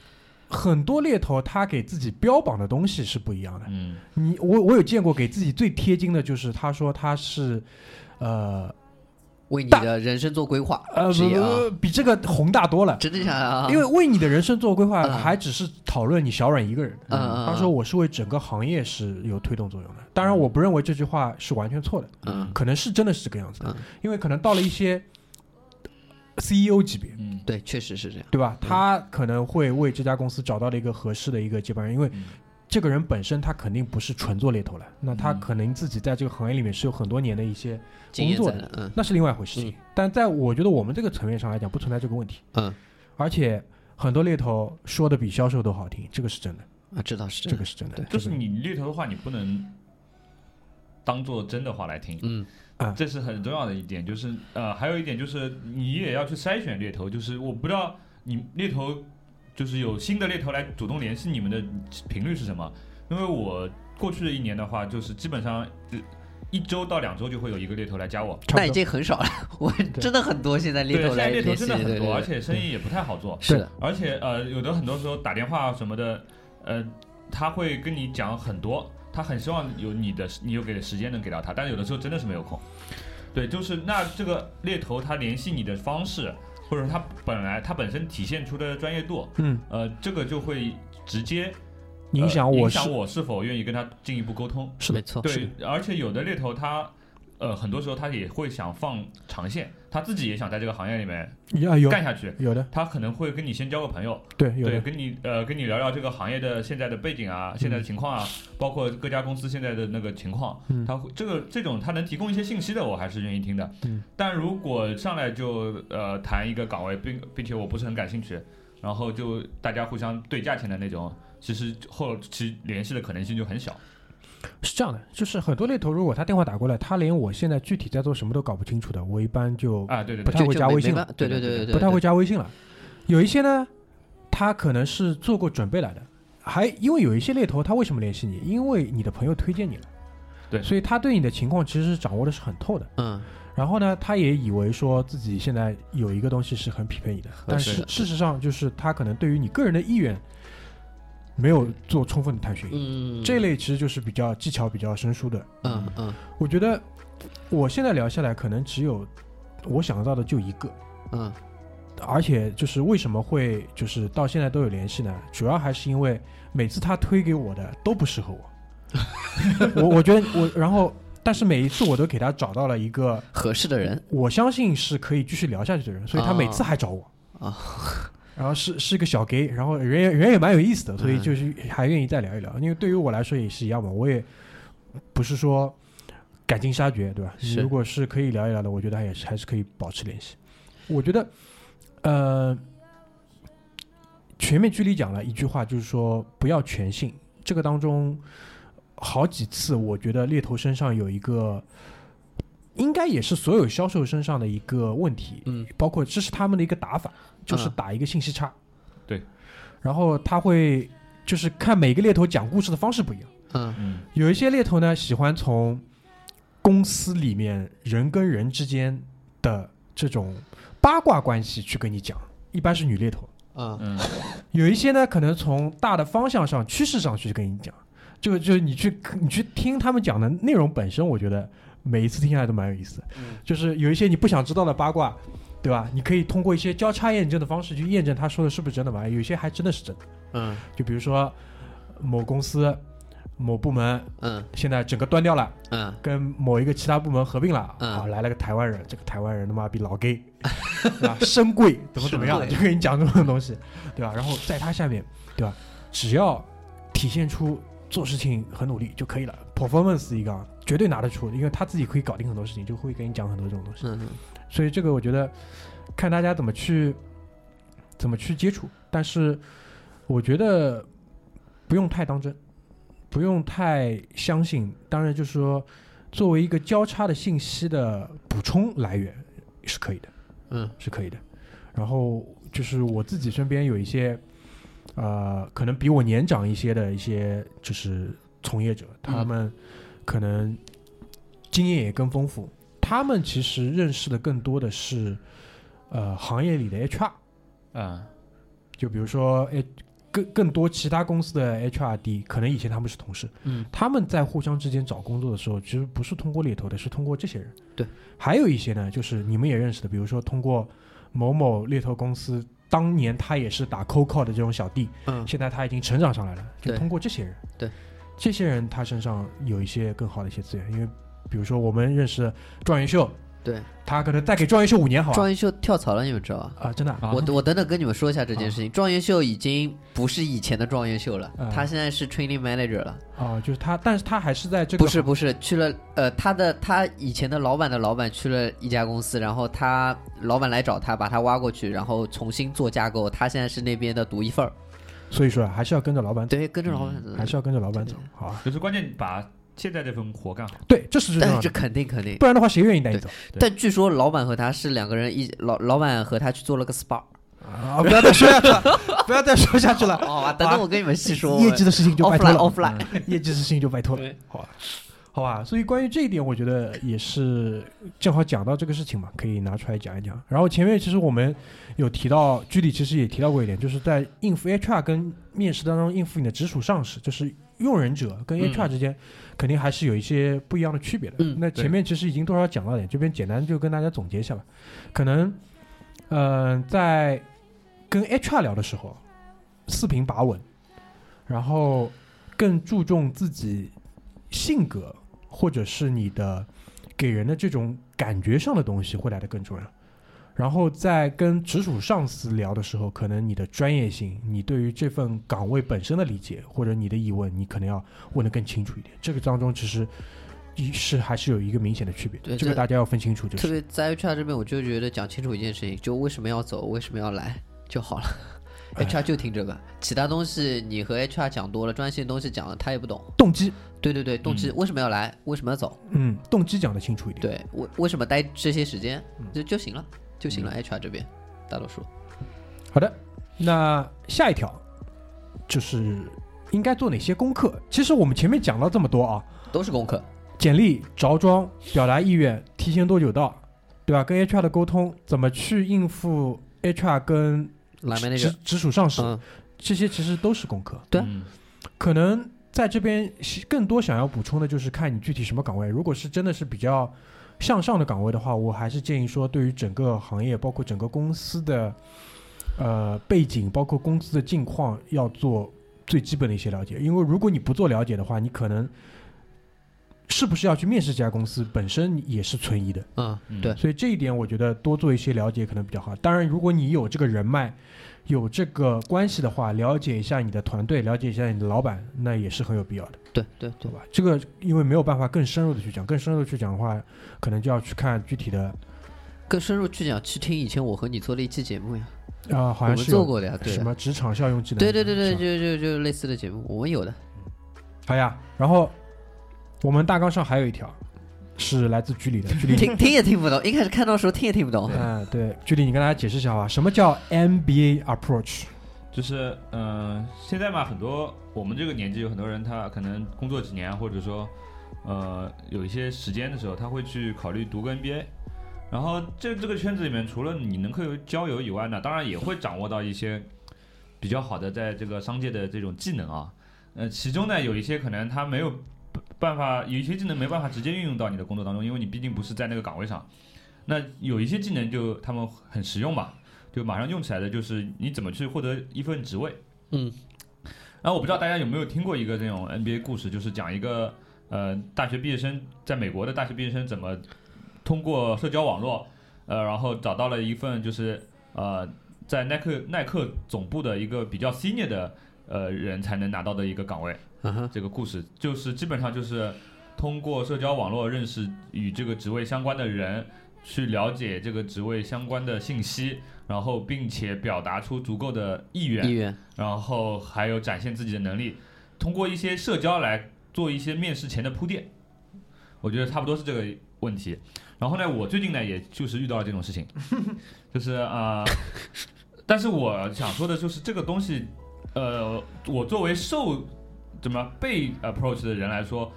很多猎头他给自己标榜的东西是不一样的。嗯，你我我有见过给自己最贴金的，就是他说他是，呃为你的人生做规划，呃不比这个宏大多了。真的假的啊？因为为你的人生做规划，嗯还只是讨论你小阮一个人。嗯嗯嗯他说我是为整个行业是有推动作用的。当然，我不认为这句话是完全错的，嗯可能是真的是这个样子的嗯，因为可能到了一些 CEO 级别，嗯，对，确实是这样。对吧？他可能会为这家公司找到了一个合适的一个接班人，因为嗯这个人本身他肯定不是纯做猎头了，那他嗯可能自己在这个行业里面是有很多年的一些，经验工作在的，嗯。那是另外一回事情。但在我觉得我们这个层面上来讲，不存在这个问题。嗯。而且很多猎头说的比销售都好听，这个是真的，啊，这倒是真的。这个，是真的。就是你猎头的话，你不能当做真的话来听，嗯。这是很重要的一点。就是呃，还有一点就是你也要去筛选猎头，就是我不知道你猎头就是有新的猎头来主动联系你们的频率是什么？因为我过去的一年的话，就是基本上呃一周到两周就会有一个猎头来加我。那已。经很少了。我真的很多现在猎对，头现在猎头真的很多，对对对，而且生意也不太好做。是的，而且呃，有的很多时候打电话什么的，呃，他会跟你讲很多，他很希望有你的你有给的时间能给到他，但是有的时候真的是没有空。对，就是那这个猎头他联系你的方式，或者他本来他本身体现出的专业度，嗯，呃，这个就会直接影响影响我是否愿意跟他进一步沟通。是没错，对，而且有的猎头他。呃，很多时候他也会想放长线，他自己也想在这个行业里面干下去。有的，他可能会跟你先交个朋友，对，对跟你呃跟你聊聊这个行业的现在的背景啊，现在的情况啊，包括各家公司现在的那个情况，嗯。他会这个这种他能提供一些信息的，我还是愿意听的。嗯，但如果上来就呃谈一个岗位，并并且我不是很感兴趣，然后就大家互相对价钱的那种，其实后期联系的可能性就很小。是这样的，就是很多猎头如果他电话打过来，他连我现在具体在做什么都搞不清楚的，我一般就啊，对对对，不太会加微信了对对对对对，不太会加微信了。有一些呢，他可能是做过准备来的，还因为有一些猎头他为什么联系你？因为你的朋友推荐你了，对所以他对你的情况其实是掌握的是很透的。嗯，然后呢，他也以为说自己现在有一个东西是很匹配你的，但是事实上就是他可能对于你个人的意愿没有做充分的探寻。嗯，这类其实就是比较技巧比较生疏的。嗯嗯我觉得我现在聊下来，可能只有我想到的就一个，嗯而且就是为什么会就是到现在都有联系呢？主要还是因为每次他推给我的都不适合我，我我觉得我然后但是每一次我都给他找到了一个合适的人我相信是可以继续聊下去的人，所以他每次还找我啊。然后是是个小 gay，然后人也人也蛮有意思的，所以嗯就是还愿意再聊一聊。因为对于我来说也是一样嘛，我也不是说赶尽杀绝，对吧？是如果是可以聊一聊的，我觉得还也是还是可以保持联系。我觉得，呃，全面距离讲了一句话，就是说不要全信。这个当中好几次，我觉得猎头身上有一个。应该也是所有销售身上的一个问题，嗯，包括这是他们的一个打法，就是嗯。打一个信息差，对，然后他会就是看每个猎头讲故事的方式不一样，嗯。嗯有一些猎头呢喜欢从公司里面人跟人之间的这种八卦关系去跟你讲，一般是女猎头，嗯。嗯。有一些呢可能从大的方向上、趋势上去跟你讲，就就是你去你去听他们讲的内容本身，我觉得每一次听下来都蛮有意思就是有一些你不想知道的八卦，对吧？你可以通过一些交叉验证的方式去验证他说的是不是真的嘛？有些还真的是真的。嗯就比如说某公司某部门嗯现在整个端掉了，嗯跟某一个其他部门合并了，嗯啊，来了个台湾人，这个台湾人他妈逼老 gay，啊，深贵怎么怎么样，就跟你讲这种东西，对吧？然后在他下面，对吧？只要体现出做事情很努力就可以了，performance 一个绝对拿得出，因为他自己可以搞定很多事情，就会跟你讲很多这种东西。嗯所以这个我觉得看大家怎么去怎么去接触，但是我觉得不用太当真，不用太相信。当然，就是说作为一个交叉的信息的补充来源是可以的，嗯是可以的。然后就是我自己身边有一些呃，可能比我年长一些的一些就是从业者，他们可能经验也更丰富，他们其实认识的更多的是呃行业里的 HR，啊就比如说诶。更更多其他公司的 HRD，可能以前他们是同事，嗯他们在互相之间找工作的时候，其实不是通过猎头的，是通过这些人。对，还有一些呢，就是你们也认识的，比如说通过某某猎头公司，当年他也是打 cold call 的这种小弟，嗯现在他已经成长上来了，就通过这些人。对，这些人他身上有一些更好的一些资源，因为比如说我们认识状元秀，对，他可能再给状元秀五年，好吧？状元秀跳槽了，你们知道吧？啊，真的啊，啊我我等等跟你们说一下这件事情。状元秀已经不是以前的状元秀了，嗯他现在是 training manager 了。啊，就是他，但是他还是在这个不是不是，去了呃，他的他以前的老板的老板去了一家公司，然后他老板来找他，把他挖过去，然后重新做架构。他现在是那边的独一份儿，所以说啊还是要跟着老板走，对，跟着老板走。还是要跟着老板走对，好吧？就是关键把现在这份活干好。对，这是最重但这要的，肯定肯定。不然的话谁愿意带你走？但据说老板和他是两个人一老老板和他去做了个 SPA。啊！不要再说下去了，不要再说下去了。好 吧，等等我跟你们细说。业绩的事情就拜托了，offline。业绩的事情就拜托了，好吧？好吧，所以关于这一点，我觉得也是正好讲到这个事情嘛，可以拿出来讲一讲。然后前面其实我们有提到，具体其实也提到过一点，就是在应付 HR 跟面试当中应付你的直属上司，就是用人者跟嗯 HR 之间肯定还是有一些不一样的区别的。嗯那前面其实已经多少讲到点，这边简单就跟大家总结一下吧。可能，呃，在跟 HR 聊的时候，四平八稳，然后更注重自己性格或者是你的给人的这种感觉上的东西会来的更重要。然后在跟直属上司聊的时候，可能你的专业性，你对于这份岗位本身的理解，或者你的疑问，你可能要问得更清楚一点。这个当中其实一是还是有一个明显的区别，对这这个大家要分清楚。就是特别在 HR 这边，我就觉得讲清楚一件事情，就为什么要走，为什么要来就好了。哎 HR 就听这个，其他东西你和 HR 讲多了，专业性东西讲了他也不懂。动机，对对对，动机、为什么要来，为什么要走，嗯，动机讲得清楚一点。对，为为什么待这些时间，嗯就就行了，就行了。HR 这边大多数，好的，那下一条就是应该做哪些功课？其实我们前面讲了这么多啊，都是功课。简历、着装、表达意愿、提前多久到，对吧？跟 HR 的沟通，怎么去应付 HR 跟直，直属上司，嗯，这些其实都是功课。对可能在这边更多想要补充的就是看你具体什么岗位。如果是真的是比较向上的岗位的话，我还是建议说，对于整个行业，包括整个公司的呃背景，包括公司的境况，要做最基本的一些了解。因为如果你不做了解的话，你可能是不是要去面试这家公司，本身也是存疑的。嗯，嗯对，所以这一点我觉得多做一些了解可能比较好。当然，如果你有这个人脉、有这个关系的话，了解一下你的团队，了解一下你的老板，那也是很有必要的，对对对对，吧？这个因为没有办法更深入的去讲，更深入的去讲的话，可能就要去看具体的更深入去讲，去听以前我和你做的一期节目呀，啊、好像是有做过的呀，对什么职场效用技能，对对对对，就就就类似的节目，我们有的。好呀。然后我们大纲上还有一条是来自居里的，听听也听不懂，一开始看到的时候听也听不懂。嗯，对，居里你跟大家解释一下吧，什么叫 MBA approach？就是嗯、呃现在嘛，很多我们这个年纪有很多人，他可能工作几年，或者说呃有一些时间的时候，他会去考虑读个 MBA。然后这这个圈子里面，除了你能够交友以外呢，当然也会掌握到一些比较好的在这个商界的这种技能啊。呃，其中呢有一些可能他没有办法，有一些技能没办法直接运用到你的工作当中，因为你毕竟不是在那个岗位上。那有一些技能就他们很实用嘛，就马上用起来的就是你怎么去获得一份职位。嗯，然后我不知道大家有没有听过一个这种 NBA 故事，就是讲一个呃大学毕业生在美国的大学毕业生怎么通过社交网络，呃，然后找到了一份就是呃在耐克耐克总部的一个比较 senior 的呃人才能拿到的一个岗位。这个故事就是基本上就是通过社交网络认识与这个职位相关的人，去了解这个职位相关的信息，然后并且表达出足够的意愿意，愿，然后还有展现自己的能力，通过一些社交来做一些面试前的铺垫。我觉得差不多是这个问题。然后呢，我最近呢，也就是遇到了这种事情，就是啊、呃 但是我想说的就是这个东西，呃，我作为受怎么被 approach 的人来说，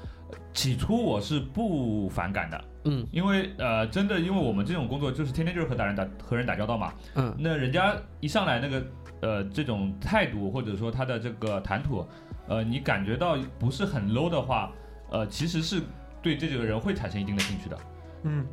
起初我是不反感的，嗯。因为呃，真的，因为我们这种工作就是天天就是和大人打和人打交道嘛，嗯。那人家一上来那个呃这种态度或者说他的这个谈吐，呃，你感觉到不是很 low 的话，呃，其实是对这几个人会产生一定的兴趣的。嗯，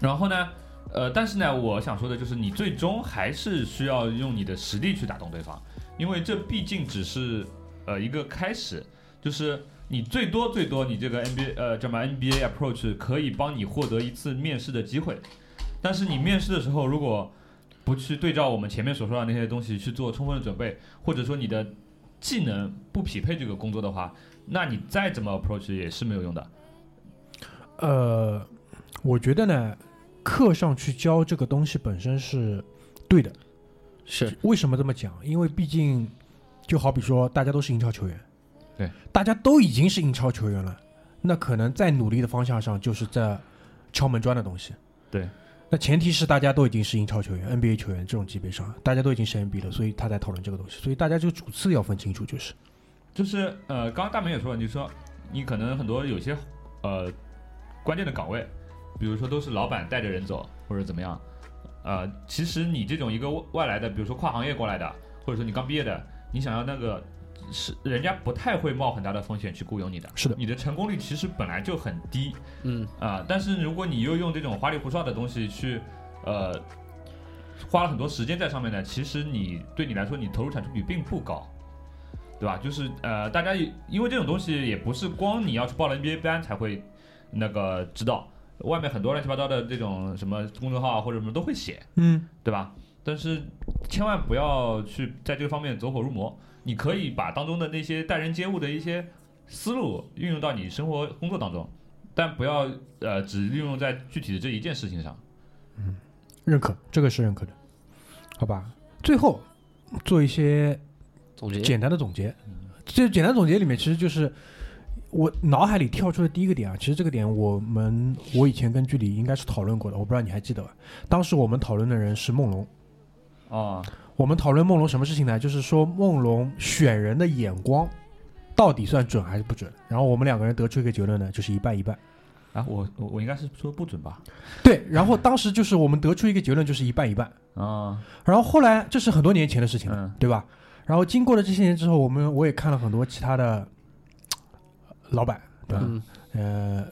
然后呢，呃，但是呢，我想说的就是，你最终还是需要用你的实力去打动对方，因为这毕竟只是呃一个开始，就是你最多最多你这个 NBA 呃叫什么 NBA approach 可以帮你获得一次面试的机会，但是你面试的时候如果不去对照我们前面所说的那些东西去做充分的准备，或者说你的技能不匹配这个工作的话，那你再怎么 approach 也是没有用的。呃，我觉得呢，课上去教这个东西本身是对的。是为什么这么讲？因为毕竟，就好比说，大家都是英超球员，对，大家都已经是英超球员了，那可能在努力的方向上就是在敲门砖的东西。对，那前提是大家都已经是英超球员、NBA 球员这种级别上，大家都已经是 NBA 了，所以他在讨论这个东西。所以大家这个主次要分清楚，就是就是呃，刚刚大明也说了，你说你可能很多有些呃关键的岗位，比如说都是老板带着人走或者怎么样，呃，其实你这种一个外外来的，比如说跨行业过来的，或者说你刚毕业的，你想要那个是人家不太会冒很大的风险去雇佣你的，是的，你的成功率其实本来就很低嗯啊、但是如果你又用这种花里胡哨的东西去呃花了很多时间在上面呢，其实你对你来说，你投入产出比并不高。对吧？就是呃，大家也因为这种东西也不是光你要去报了 NBA 班才会那个知道，外面很多乱七八糟的这种什么公众号啊或者什么都会写，嗯，对吧？但是千万不要去在这个方面走火入魔。你可以把当中的那些待人接物的一些思路运用到你生活工作当中，但不要呃只运用在具体的这一件事情上。嗯认可，这个是认可的，好吧？最后做一些总结，简单的总结。这简单总结里面，其实就是我脑海里跳出的第一个点啊。其实这个点我们我以前跟剧里应该是讨论过的，我不知道你还记得吧？当时我们讨论的人是梦龙。啊，我们讨论梦龙什么事情呢？就是说梦龙选人的眼光到底算准还是不准？然后我们两个人得出一个结论呢，就是一半一半。啊，我我我应该是说不准吧？对，然后当时就是我们得出一个结论，就是一半一半。啊，然后后来这是很多年前的事情了，嗯对吧？然后经过了这些年之后，我们我也看了很多其他的老板，对吧？嗯呃，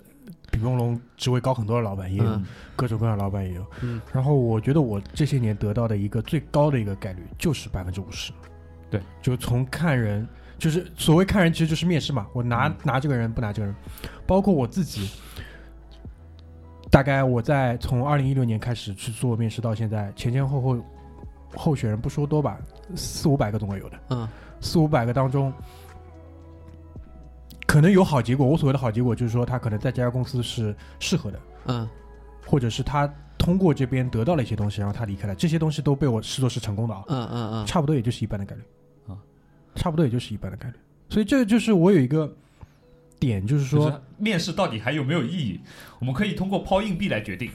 比梦龙职位高很多的老板也有，嗯各种各样的老板也有。嗯然后我觉得我这些年得到的一个最高的一个概率就是百分之五十。对，就从看人，就是所谓看人，其实就是面试嘛。我拿、嗯拿这个人不拿这个人，包括我自己。大概我在从二零一六年开始去做面试到现在，前前后后候选人不说多吧，四五百个总会有的。嗯四五百个当中，可能有好结果。我所谓的好结果，就是说他可能在这家公司是适合的，嗯或者是他通过这边得到了一些东西，然后他离开了，这些东西都被我视作是成功的啊，嗯嗯嗯，差不多也就是一般的概率啊，差不多也就是一般的概率。所以这就是我有一个点，就是就说，是面试到底还有没有意义？我们可以通过抛硬币来决定。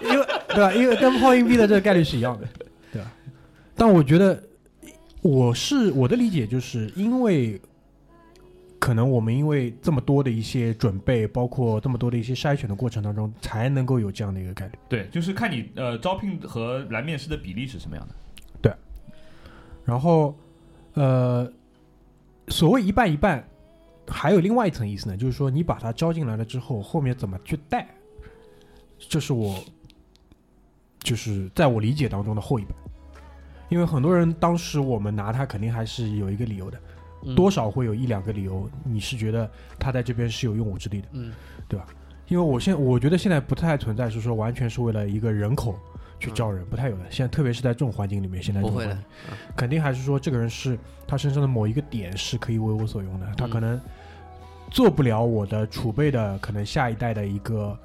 因为 对吧？因为跟抛硬币的这个概率是一样的，对吧？但我觉得我是我的理解，就是因为可能我们因为这么多的一些准备，包括这么多的一些筛选的过程当中，才能够有这样的一个概率。对，就是看你呃招聘和来面试的比例是什么样的。对然后，呃，所谓一半一半，还有另外一层意思呢，就是说你把他招进来了之后，后面怎么去带，这是我就是在我理解当中的后一半。因为很多人当时我们拿他，肯定还是有一个理由的，嗯多少会有一两个理由，你是觉得他在这边是有用武之地的。嗯对吧因为我现我觉得现在不太存在是说完全是为了一个人口去招人，不太有的。现在特别是在这种环境里面，现在这不会的种环境，肯定还是说这个人是他身上的某一个点是可以为我所用的，他可能做不了我的储备的可能下一代的一个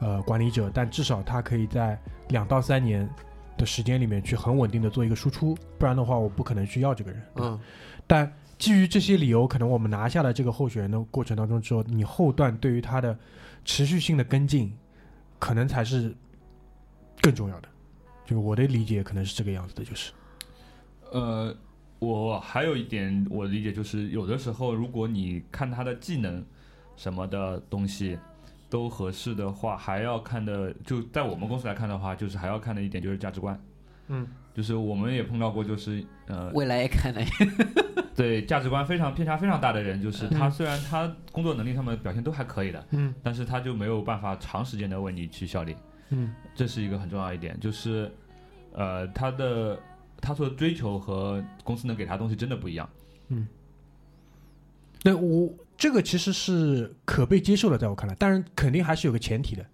呃管理者，但至少他可以在两到三年的时间里面去很稳定的做一个输出，不然的话我不可能去要这个人。嗯但基于这些理由，可能我们拿下了这个候选人的过程当中之后，你后段对于他的持续性的跟进，可能才是更重要的。就我的理解可能是这个样子的，就是呃，我还有一点我理解就是，有的时候如果你看他的技能什么的东西都合适的话，还要看的，就在我们公司来看的话，就是还要看的一点就是价值观。嗯，就是我们也碰到过，就是呃，未来也看的，对价值观非常偏差非常大的人，就是他嗯虽然他工作能力上面表现都还可以的，嗯但是他就没有办法长时间的为你去效力。嗯这是一个很重要一点，就是，呃，他的他所追求和公司能给他东西真的不一样。嗯那我这个其实是可被接受的，在我看来，但是肯定还是有个前提的，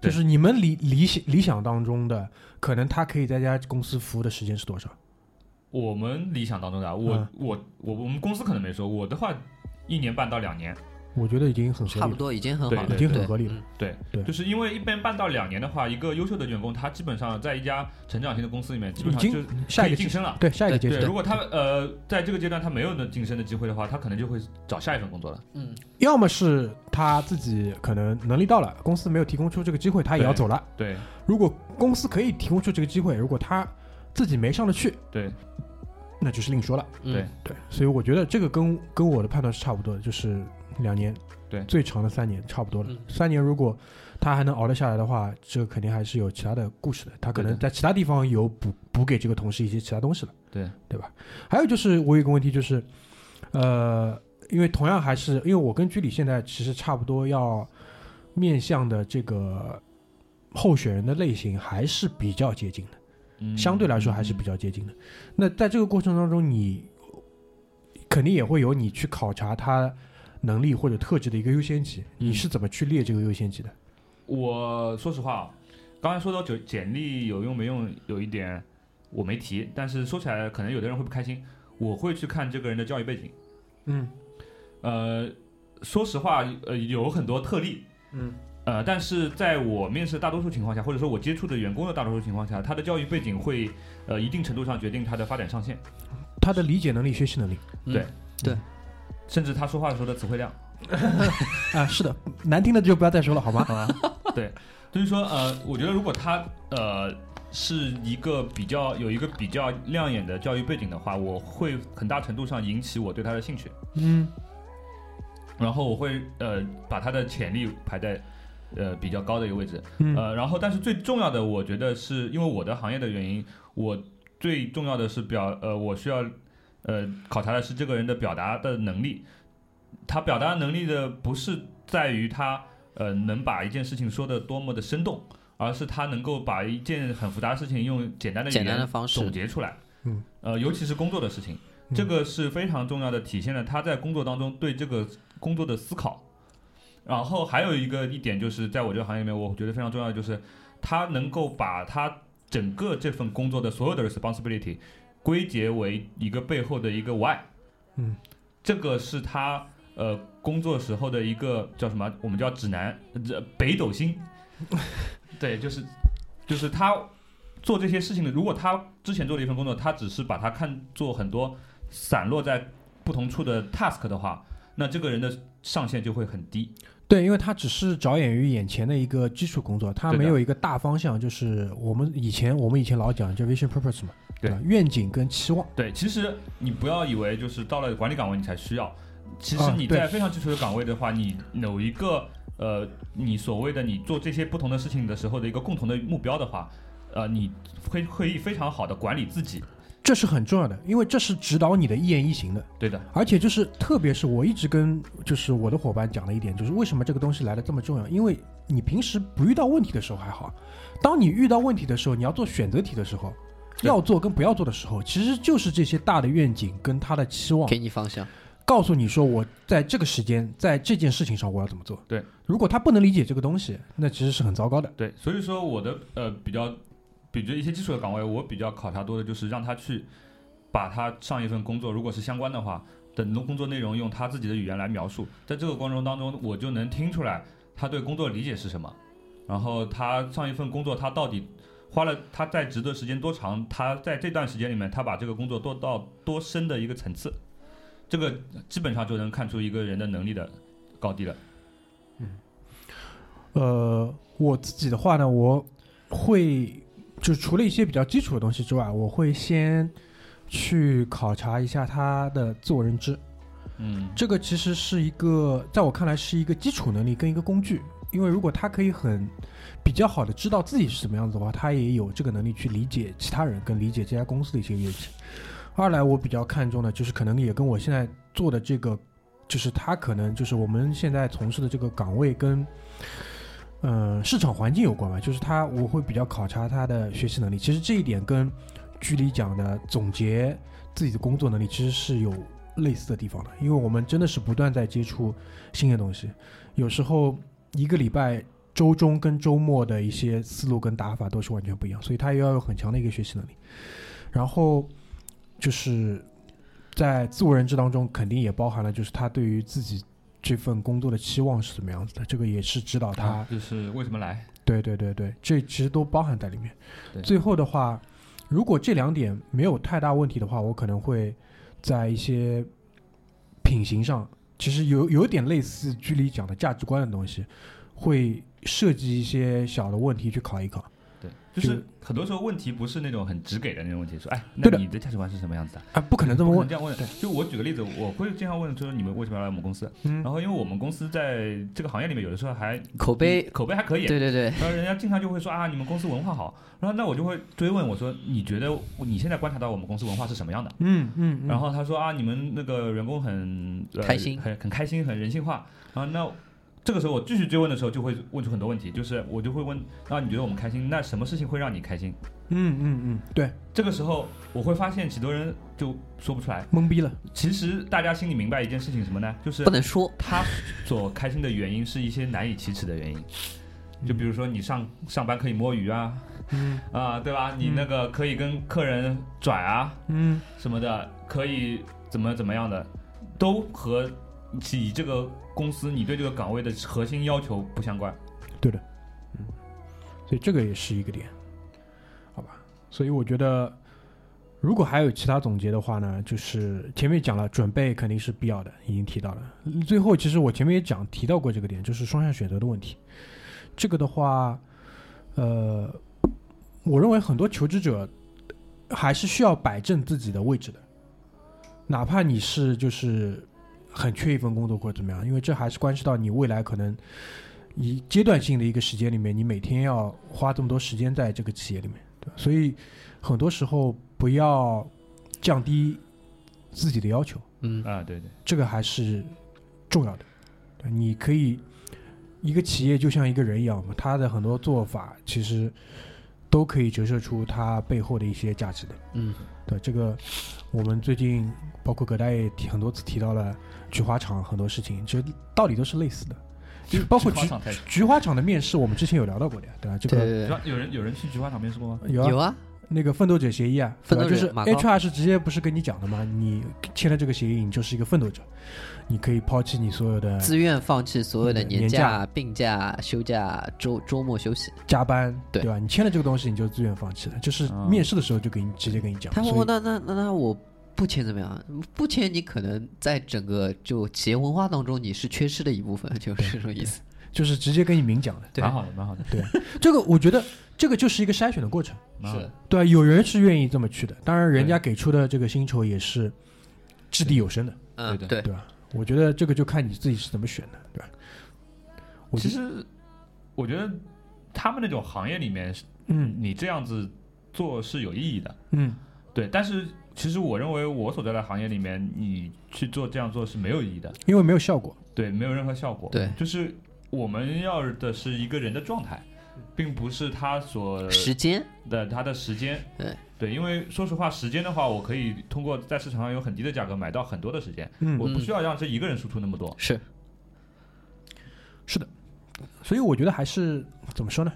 就是你们理理想理想当中的，可能他可以在家公司服务的时间是多少？我们理想当中的啊，我、嗯。我我我们公司可能没说，我的话一年半到两年，我觉得已经很合理了。差不多已经很好了，已经很合理了。嗯对，对。就是因为一般半到两年的话，一个优秀的员工，他基本上在一家成长型的公司里面，基本上就下一个阶可以晋升了。对下一个阶对，段。如，果他呃在这个阶段他没有能晋升的机会的话，他可能就会找下一份工作了。嗯。要么是他自己可能能力到了，公司没有提供出这个机会，他也要走了。对。如果公司可以提供出这个机会，如果他自己没上得去，对那就是另说了。嗯对对，所以我觉得这个跟跟我的判断是差不多的，就是两年，对最长的三年差不多了。嗯三年如果他还能熬得下来的话，这个肯定还是有其他的故事的。他可能在其他地方有补补给这个同事一些其他东西了，对对吧？还有就是我有一个问题就是，呃，因为同样还是因为我跟居里现在其实差不多要面向的这个候选人的类型还是比较接近的。嗯相对来说还是比较接近的。那在这个过程当中，你肯定也会有你去考察他能力或者特质的一个优先级，嗯你是怎么去列这个优先级的？我说实话啊，刚才说到简简历有用没用，有一点我没提，但是说起来可能有的人会不开心。我会去看这个人的教育背景。嗯呃，说实话，呃，有很多特例，嗯呃，但是在我面试大多数情况下，或者说我接触的员工的大多数情况下，他的教育背景会呃一定程度上决定他的发展上限，他的理解能力、学习能力嗯对甚至他说话的时候的词汇量。啊，是的，难听的就不要再说了，好吗？啊，对，所以说，呃，我觉得如果他呃是一个比较有一个比较亮眼的教育背景的话，我会很大程度上引起我对他的兴趣，嗯然后我会呃把他的潜力排在呃比较高的一个位置，嗯呃，然后但是最重要的，我觉得是因为我的行业的原因，我最重要的是表呃我需要呃考察的是这个人的表达的能力。他表达能力的不是在于他呃能把一件事情说的多么的生动，而是他能够把一件很复杂的事情用简单的语简单的言方式总结出来。嗯，呃，尤其是工作的事情，嗯这个是非常重要的，体现了他在工作当中对这个工作的思考。然后还有一个一点就是，在我这个行业里面，我觉得非常重要的就是，他能够把他整个这份工作的所有的 responsibility 归结为一个背后的一个 why。嗯，这个是他呃工作时候的一个叫什么？我们叫指南，这北斗星。对，就是就是他做这些事情的。如果他之前做的一份工作，他只是把它看作很多散落在不同处的 task 的话，那这个人的上限就会很低。对，因为他只是着眼于眼前的一个基础工作，他没有一个大方向，就是我们以前我们以前老讲叫 vision purpose 嘛，对吧？愿景跟期望，对，其实你不要以为就是到了管理岗位你才需要，其实你在非常基础的岗位的话，你有一个呃，你所谓的你做这些不同的事情的时候的一个共同的目标的话，呃，你会会非常好的管理自己。这是很重要的，因为这是指导你的一言一行的。对的，而且就是，特别是我一直跟就是我的伙伴讲的一点，就是为什么这个东西来的这么重要？因为你平时不遇到问题的时候还好，当你遇到问题的时候，你要做选择题的时候，要做跟不要做的时候，其实就是这些大的愿景跟他的期望，给你方向。告诉你说我在这个时间在这件事情上我要怎么做。对，如果他不能理解这个东西，那其实是很糟糕的。对，所以说我的呃比较，比如一些基础的岗位，我比较考察多的就是让他去把他上一份工作，如果是相关的话，等工作内容用他自己的语言来描述，在这个过程当中，我就能听出来他对工作理解是什么，然后他上一份工作他到底花了他在职的时间多长，他在这段时间里面他把这个工作做到多深的一个层次，这个基本上就能看出一个人的能力的高低了。嗯。呃，我自己的话呢，我会就除了一些比较基础的东西之外，我会先去考察一下他的自我认知。嗯，这个其实是一个，在我看来是一个基础能力跟一个工具。因为如果他可以很比较好的知道自己是什么样子的话，他也有这个能力去理解其他人，跟理解这家公司的一些业绩。二来，我比较看重的就是可能也跟我现在做的这个，就是他可能就是我们现在从事的这个岗位跟，嗯、呃，市场环境有关吧。就是他，我会比较考察他的学习能力。其实这一点跟剧里讲的总结自己的工作能力其实是有类似的地方的，因为我们真的是不断在接触新的东西，有时候一个礼拜周中跟周末的一些思路跟打法都是完全不一样，所以他也要有很强的一个学习能力。然后就是在自我认知当中，肯定也包含了就是他对于自己这份工作的期望是怎么样子的，这个也是指导他。啊，就是为什么来？对对对对，这其实都包含在里面。最后的话，如果这两点没有太大问题的话，我可能会在一些品行上，其实有有点类似剧里讲的价值观的东西，会设计一些小的问题去考一考。对，就是很多时候问题不是那种很直给的那种问题，说哎，那你的价值观是什么样子的？啊，不可能这么问这。样问。就我举个例子，我会经常问，说你们为什么要来我们公司？嗯然后因为我们公司在这个行业里面，有的时候还口碑口碑还可以。对对对，然后人家经常就会说啊，你们公司文化好。然后那我就会追问我说，你觉得你现在观察到我们公司文化是什么样的？嗯嗯，嗯然后他说啊，你们那个员工很、呃开心很很开心，很人性化。然后，那这个时候我继续追问的时候，就会问出很多问题，就是我就会问，那，你觉得我们开心？那什么事情会让你开心？嗯嗯嗯，对，这个时候我会发现，许多人就说不出来。懵逼了。其实大家心里明白一件事情，什么呢？就是不能说。他所开心的原因是一些难以启齿的原因。就比如说你上上班可以摸鱼啊，嗯啊，对吧？你那个可以跟客人拽啊嗯什么的，可以怎么怎么样的，都和以这个公司你对这个岗位的核心要求不相关。对的，嗯，所以这个也是一个点，好吧？所以我觉得，如果还有其他总结的话呢，就是前面讲了，准备肯定是必要的，已经提到了。最后，其实我前面也讲提到过这个点，就是双向选择的问题。这个的话，呃，我认为很多求职者还是需要摆正自己的位置的，哪怕你是就是很缺一份工作或者怎么样，因为这还是关系到你未来可能一阶段性的一个时间里面，你每天要花这么多时间在这个企业里面，对？所以很多时候不要降低自己的要求，嗯，啊，对对，这个还是重要的。对你可以一个企业就像一个人一样嘛，他的很多做法其实都可以折射出他背后的一些价值的。嗯，对这个，我们最近包括葛大爷提很多次提到了菊花厂很多事情，其实道理都是类似的。就包括菊菊花厂太菊花厂的面试，我们之前有聊到过的呀，对吧？这个有人有人去菊花厂面试过吗？有啊有啊，那个奋斗者协议啊，奋斗者 HR 是直接不是跟你讲的吗？你签了这个协议，你就是一个奋斗者，你可以抛弃你所有的自愿放弃所有的嗯年年假假、病假、休假、周周末休息。加班，对吧？你签了这个东西，你就自愿放弃了，就是啊面试的时候就给你直接跟你讲。他问我那那那那我不签怎么样？不签你可能在整个就企业文化当中你是缺失的一部分，就是这种意思。就是直接跟你明讲的。蛮好的，蛮好的。对这个我觉得这个就是一个筛选的过程，是对？有人是愿意这么去的，当然人家给出的这个薪酬也是掷地有声的，嗯，对对对吧？我觉得这个就看你自己是怎么选的，对吧？我其实我觉得他们那种行业里面，嗯你这样子做是有意义的，嗯对。但是其实我认为我所在的行业里面，你去做这样做是没有意义的，因为没有效果，对，没有任何效果。对。就是我们要的是一个人的状态，并不是他所时间，的他的时间。对。对，因为说实话，时间的话，我可以通过在市场上有很低的价格买到很多的时间，嗯我不需要让这一个人输出那么多。是。是的。所以我觉得还是怎么说呢？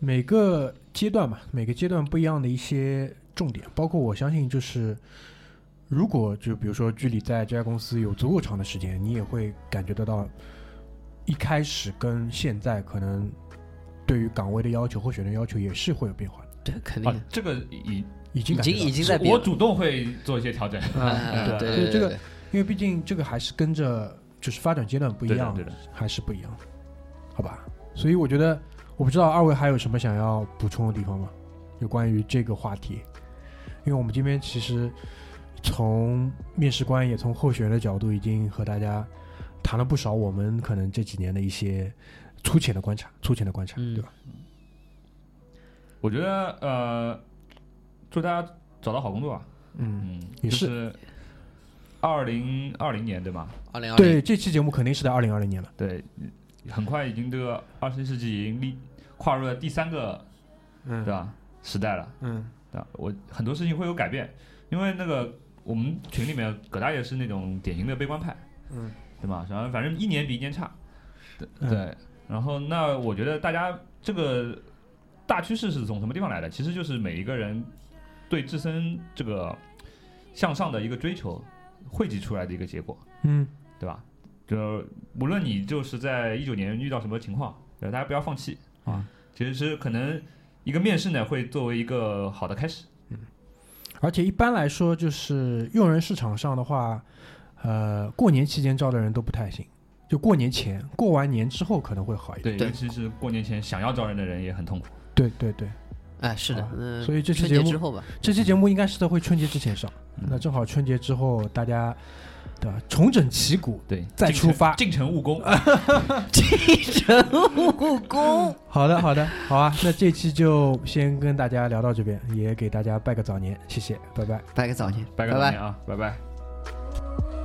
每个阶段嘛，每个阶段不一样的一些重点，包括我相信就是，如果就比如说距离在这家公司有足够长的时间，你也会感觉得到，一开始跟现在可能对于岗位的要求、候选人要求也是会有变化的，对，肯定啊，这个已已经已经已经在变。我主动会做一些调整。啊对，对所以这个对对对，因为毕竟这个还是跟着就是发展阶段不一样，对的对的还是不一样的，好吧？所以我觉得，我不知道二位还有什么想要补充的地方吗？有关于这个话题，因为我们这边其实从面试官也从候选人的角度，已经和大家谈了不少我们可能这几年的一些粗浅的观察，粗浅的观察，嗯对吧？我觉得呃，祝大家找到好工作啊。嗯，嗯，也是二零二零年对吗？二零二对，这期节目肯定是在二零二零年了，对，很快已经这个二十一世纪已经立跨入了第三个嗯对吧时代了。嗯对吧？我很多事情会有改变，因为那个我们群里面葛大爷是那种典型的悲观派，嗯，对吧？然后反正一年比一年差，对嗯对。然后那我觉得大家这个大趋势是从什么地方来的？其实就是每一个人对自身这个向上的一个追求汇集出来的一个结果，嗯对吧？就无论你就是在一九年遇到什么情况，对大家不要放弃啊。其实是可能一个面试呢，会作为一个好的开始。嗯而且一般来说，就是用人市场上的话，呃，过年期间招的人都不太行，就过年前，过完年之后可能会好一点。对，尤其是过年前想要招人的人也很痛苦。对对对，哎，是的所以这期节目之后吧，这期节目应该是在会春节之前上，嗯那正好春节之后大家对吧，重整旗鼓。对，再出发进城务工 进城务工。好的好的，好啊，那这期就先跟大家聊到这边，也给大家拜个早年，谢谢，拜拜。拜个早年，拜拜拜个早年。啊，拜拜。